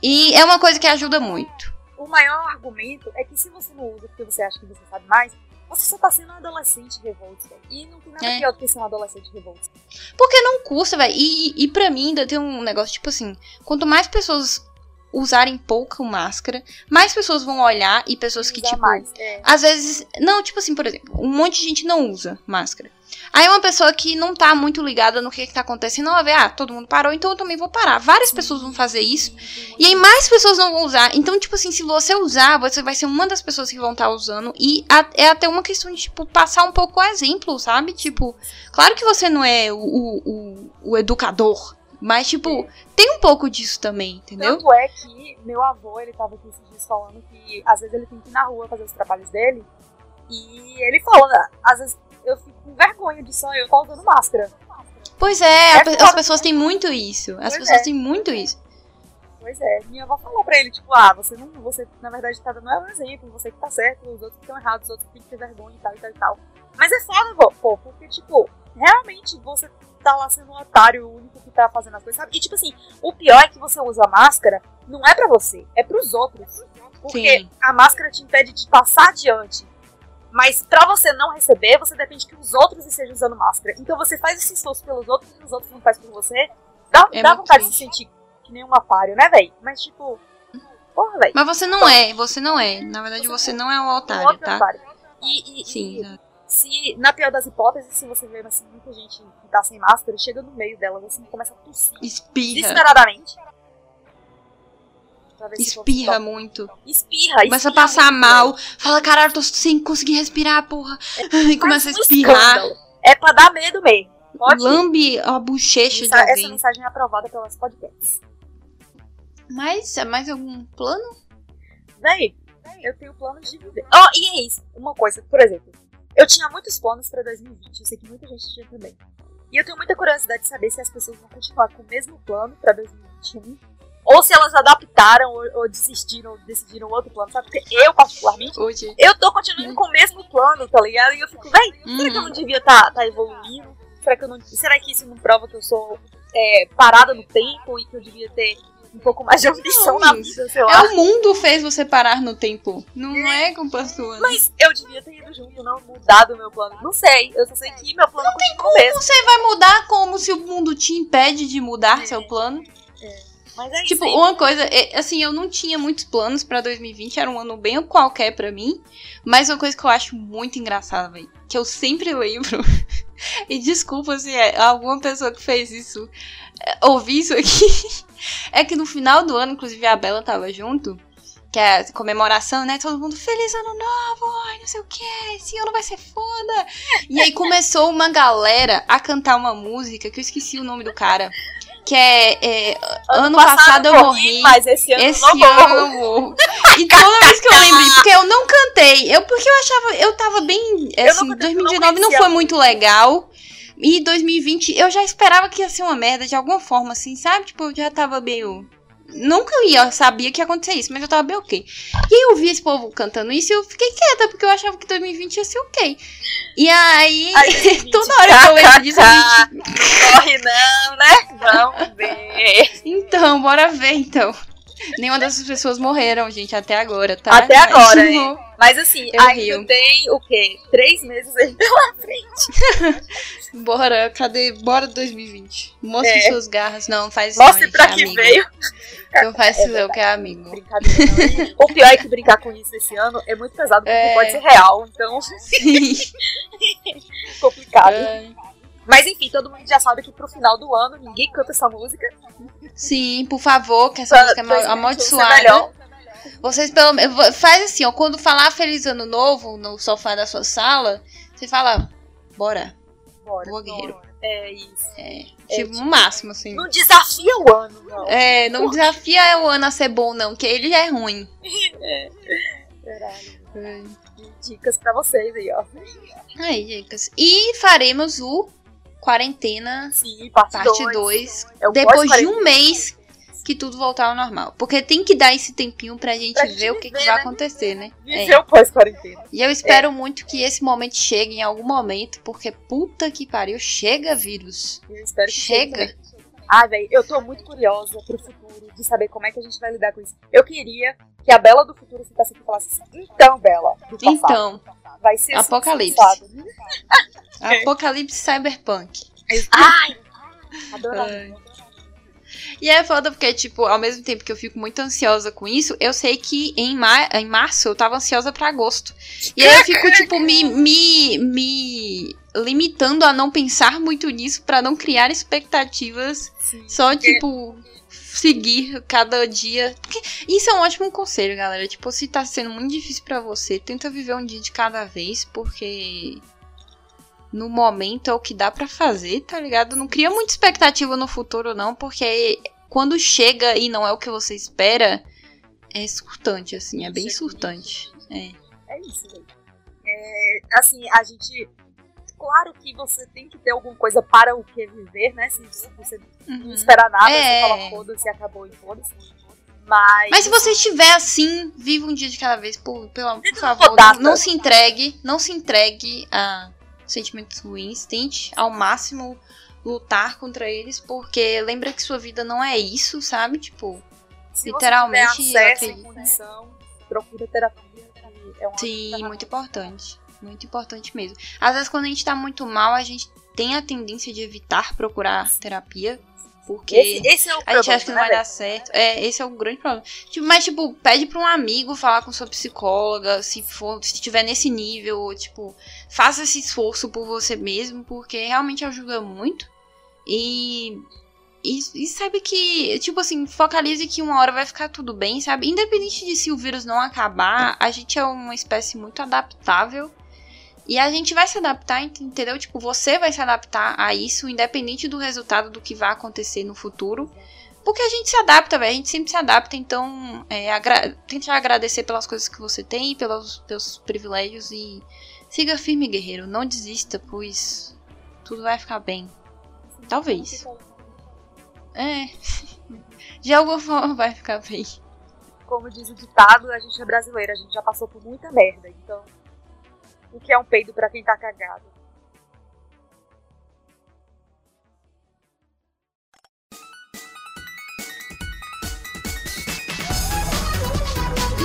E é uma coisa que ajuda muito. O maior argumento é que se você não usa porque você acha que você sabe mais, você só tá sendo um adolescente revolto, E não tem nada é. pior do que ser um adolescente revolto. Porque não custa, velho. E, e pra mim ainda tem um negócio, tipo assim, quanto mais pessoas usarem pouca máscara, mais pessoas vão olhar e pessoas que, tipo, mais, é. às vezes. Não, tipo assim, por exemplo, um monte de gente não usa máscara. Aí uma pessoa que não tá muito ligada no que, que tá acontecendo, ela vai ver, ah, todo mundo parou, então eu também vou parar. Várias pessoas vão fazer isso. E aí mais pessoas não vão usar. Então, tipo assim, se você usar, você vai ser uma das pessoas que vão estar tá usando. E a, é até uma questão de, tipo, passar um pouco o exemplo, sabe? Tipo, claro que você não é o, o, o educador. Mas, tipo, tem um pouco disso também, entendeu? Tanto é que meu avô, ele tava aqui esses dias falando que às vezes ele tem que ir na rua fazer os trabalhos dele. E ele falou, às vezes eu fico com vergonha de só eu estar usando máscara. Pois é, é as pessoas têm muito isso. As pois pessoas é. têm muito isso. Pois é, minha avó falou pra ele, tipo, ah, você não, você na verdade tá dando um exemplo, você que tá certo, os outros que estão errados, os outros que têm que ter vergonha e tal e tal e tal. Mas é foda, pô, porque, tipo, realmente você tá lá sendo um otário, o único que tá fazendo as coisas, sabe? E, tipo assim, o pior é que você usa máscara, não é pra você, é pros outros. Porque Sim. a máscara te impede de passar adiante. Mas para você não receber, você depende que os outros estejam usando máscara. Então você faz esse esforço pelos outros e os outros não fazem por você. Dá, é dá vontade triste. de se sentir que nem um otário, né, velho? Mas tipo. Porra, velho. Mas você não então, é, você não é. Na verdade, você, você não é um otário, um tá? Otário. E, e, Sim, e se, na pior das hipóteses, se você vê assim, muita gente que tá sem máscara, chega no meio delas assim, começa a tossir. Espirra. Desesperadamente. Espirra muito. Espirra, Começa a passar muito. mal. Fala, caralho, tô sem conseguir respirar, porra. É, e começa a espirrar. É pra dar medo mesmo. Pode Lambe a bochecha Essa, de alguém. Essa mensagem é aprovada pelas podcasts. Mas, é mais algum plano? Véi, eu tenho planos de viver. Oh, e é isso. Uma coisa, por exemplo. Eu tinha muitos planos pra 2020. Eu sei que muita gente tinha também. E eu tenho muita curiosidade de saber se as pessoas vão continuar com o mesmo plano pra 2021 ou se elas adaptaram ou, ou desistiram, decidiram outro plano, sabe? Porque eu, particularmente, Hoje. eu tô continuando com o mesmo plano, tá ligado? E eu fico, véi, uhum. será que eu não uhum. devia estar tá, tá evoluindo? Será que, eu não, será que isso não prova que eu sou é, parada no tempo e que eu devia ter um pouco mais de ambição na vida, sei lá. É o mundo fez você parar no tempo. Não é culpa sua. Né? Mas eu devia ter ido junto, não mudado o meu plano. Não sei. Eu só sei que meu plano não tem como mesmo. Você vai mudar como se o mundo te impede de mudar é. seu plano? É. É tipo, uma coisa, é, assim, eu não tinha muitos planos para 2020, era um ano bem qualquer para mim, mas uma coisa que eu acho muito engraçada, velho, que eu sempre lembro, e desculpa se é alguma pessoa que fez isso é, ouvir isso aqui, é que no final do ano, inclusive a Bela tava junto, que é a comemoração, né? Todo mundo feliz ano novo, ai, não sei o que, esse ano vai ser foda. E aí começou uma galera a cantar uma música que eu esqueci o nome do cara que é, é ano, ano, passado, passado eu morri, mas esse ano esse não ano eu morro. E toda vez que eu lembrei, porque eu não cantei, eu porque eu achava, eu tava bem, assim, não, 2019 não, não foi muito legal. E 2020 eu já esperava que ia ser uma merda de alguma forma, assim, sabe? Tipo, eu já tava meio Nunca ia, sabia que ia acontecer isso, mas eu tava bem ok. E aí eu vi esse povo cantando isso e eu fiquei quieta, porque eu achava que 2020 ia ser ok. E aí, toda hora que eu lembro disso, a gente... Não corre não, né? Vamos ver. Então, bora ver então. Nenhuma dessas pessoas morreram, gente, até agora, tá? Até agora, hein? Mas assim, Eu ainda rio. tem o quê? Três meses aí pela frente. Bora, cadê? Bora 2020. Mostre é. suas garras. Não, faz isso Mostre não, pra é que amigo. veio. Eu faço é eu que é amigo. Brincadeira. o pior é que brincar com isso esse ano é muito pesado, porque é... pode ser real, então. Sim. Complicado. É... Mas enfim, todo mundo já sabe que pro final do ano ninguém canta essa música. Sim, por favor, que essa pra, música é amaldiçoada. Vocês pelo menos. Faz assim, ó. Quando falar Feliz Ano Novo no sofá da sua sala, você fala, bora. Bora. Boa, guerreiro. É isso. É, é tipo, no máximo, assim. Não desafia o ano, não. É, não Porra. desafia o ano a ser bom, não, que ele já é ruim. é. Verdade. É. Dicas pra vocês aí, ó. Aí, dicas. E faremos o Quarentena, Sim, parte 2. É depois de um mês que tudo voltar ao normal. Porque tem que dar esse tempinho pra gente pra ver gente o que, que vai né? acontecer, né? Viver é. o pós-quarentena. E eu espero é. muito que esse momento chegue em algum momento, porque puta que pariu, chega vírus. Eu espero que chega. Chegue. Ah, velho, eu tô muito curiosa pro futuro de saber como é que a gente vai lidar com isso. Eu queria que a Bela do futuro sentasse aqui e falasse assim: então, Bela, do passado, então, vai ser assim Apocalipse. Apocalipse Cyberpunk. Ai! Adorava. E é foda porque, tipo, ao mesmo tempo que eu fico muito ansiosa com isso, eu sei que em, mar em março eu tava ansiosa para agosto. E aí eu fico, tipo, me, me, me limitando a não pensar muito nisso para não criar expectativas. Sim, só, tipo, seguir cada dia. Porque isso é um ótimo conselho, galera. Tipo, se tá sendo muito difícil para você, tenta viver um dia de cada vez, porque no momento é o que dá para fazer, tá ligado? Não cria muita expectativa no futuro, não, porque quando chega e não é o que você espera, é surtante, assim, é bem surtante. É, é isso, gente. É, assim, a gente. Claro que você tem que ter alguma coisa para o que viver, né? Se, você uhum. não esperar nada, é... você fala foda-se, acabou e foda-se. Mas... Mas se você estiver assim, viva um dia de cada vez, por, pelo, por favor, não, não se entregue, não se entregue a sentimentos ruins, tente ao máximo lutar contra eles, porque lembra que sua vida não é isso, sabe? Tipo, Se literalmente. Você acesso condição, procura terapia. É uma Sim, muito importante. Muito importante mesmo. Às vezes, quando a gente tá muito mal, a gente tem a tendência de evitar procurar terapia. Porque esse, esse é o a gente acha que não né, vai dar certo. É, esse é o grande problema. Tipo, mas, tipo, pede pra um amigo falar com sua psicóloga, se for, se estiver nesse nível, tipo, faça esse esforço por você mesmo, porque realmente ajuda muito. E, e, e sabe que, tipo assim, focalize que uma hora vai ficar tudo bem, sabe? Independente de se o vírus não acabar, a gente é uma espécie muito adaptável. E a gente vai se adaptar, entendeu? Tipo, você vai se adaptar a isso, independente do resultado do que vai acontecer no futuro. Porque a gente se adapta, velho. A gente sempre se adapta. Então, é, agra tente agradecer pelas coisas que você tem, pelos, pelos privilégios. E siga firme, guerreiro. Não desista, pois tudo vai ficar bem. Talvez. É. De alguma forma vai ficar bem. Como diz o ditado, a gente é brasileiro, a gente já passou por muita merda. Então, o que é um peido para quem tá cagado?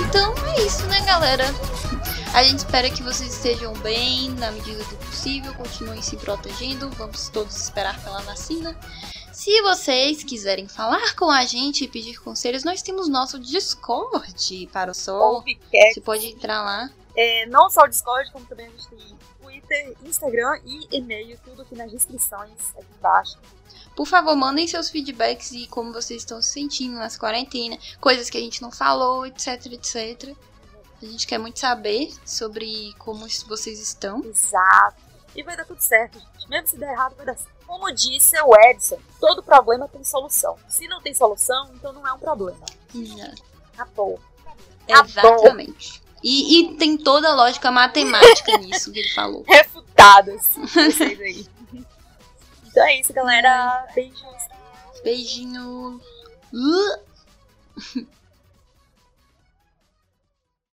Então é isso, né, galera? A gente espera que vocês estejam bem na medida do possível, continuem se protegendo. Vamos todos esperar pela vacina. Se vocês quiserem falar com a gente e pedir conselhos, nós temos nosso Discord para o Sol. Você pode entrar lá. É, não só o Discord, como também a gente tem Twitter, Instagram e e-mail, tudo aqui nas descrições aqui embaixo. Por favor, mandem seus feedbacks e como vocês estão se sentindo nessa quarentena, coisas que a gente não falou, etc, etc. A gente quer muito saber sobre como vocês estão. Exato. E vai dar tudo certo, gente. Mesmo se der errado, vai dar certo. Como disse o Edson, todo problema tem solução. Se não tem solução, então não é um problema. Exato. Acabou. Exatamente. E, e, tem toda a lógica matemática nisso que ele falou. Refutadas. Vocês aí. Então é isso, galera. Beijos. Beijinho. Uh.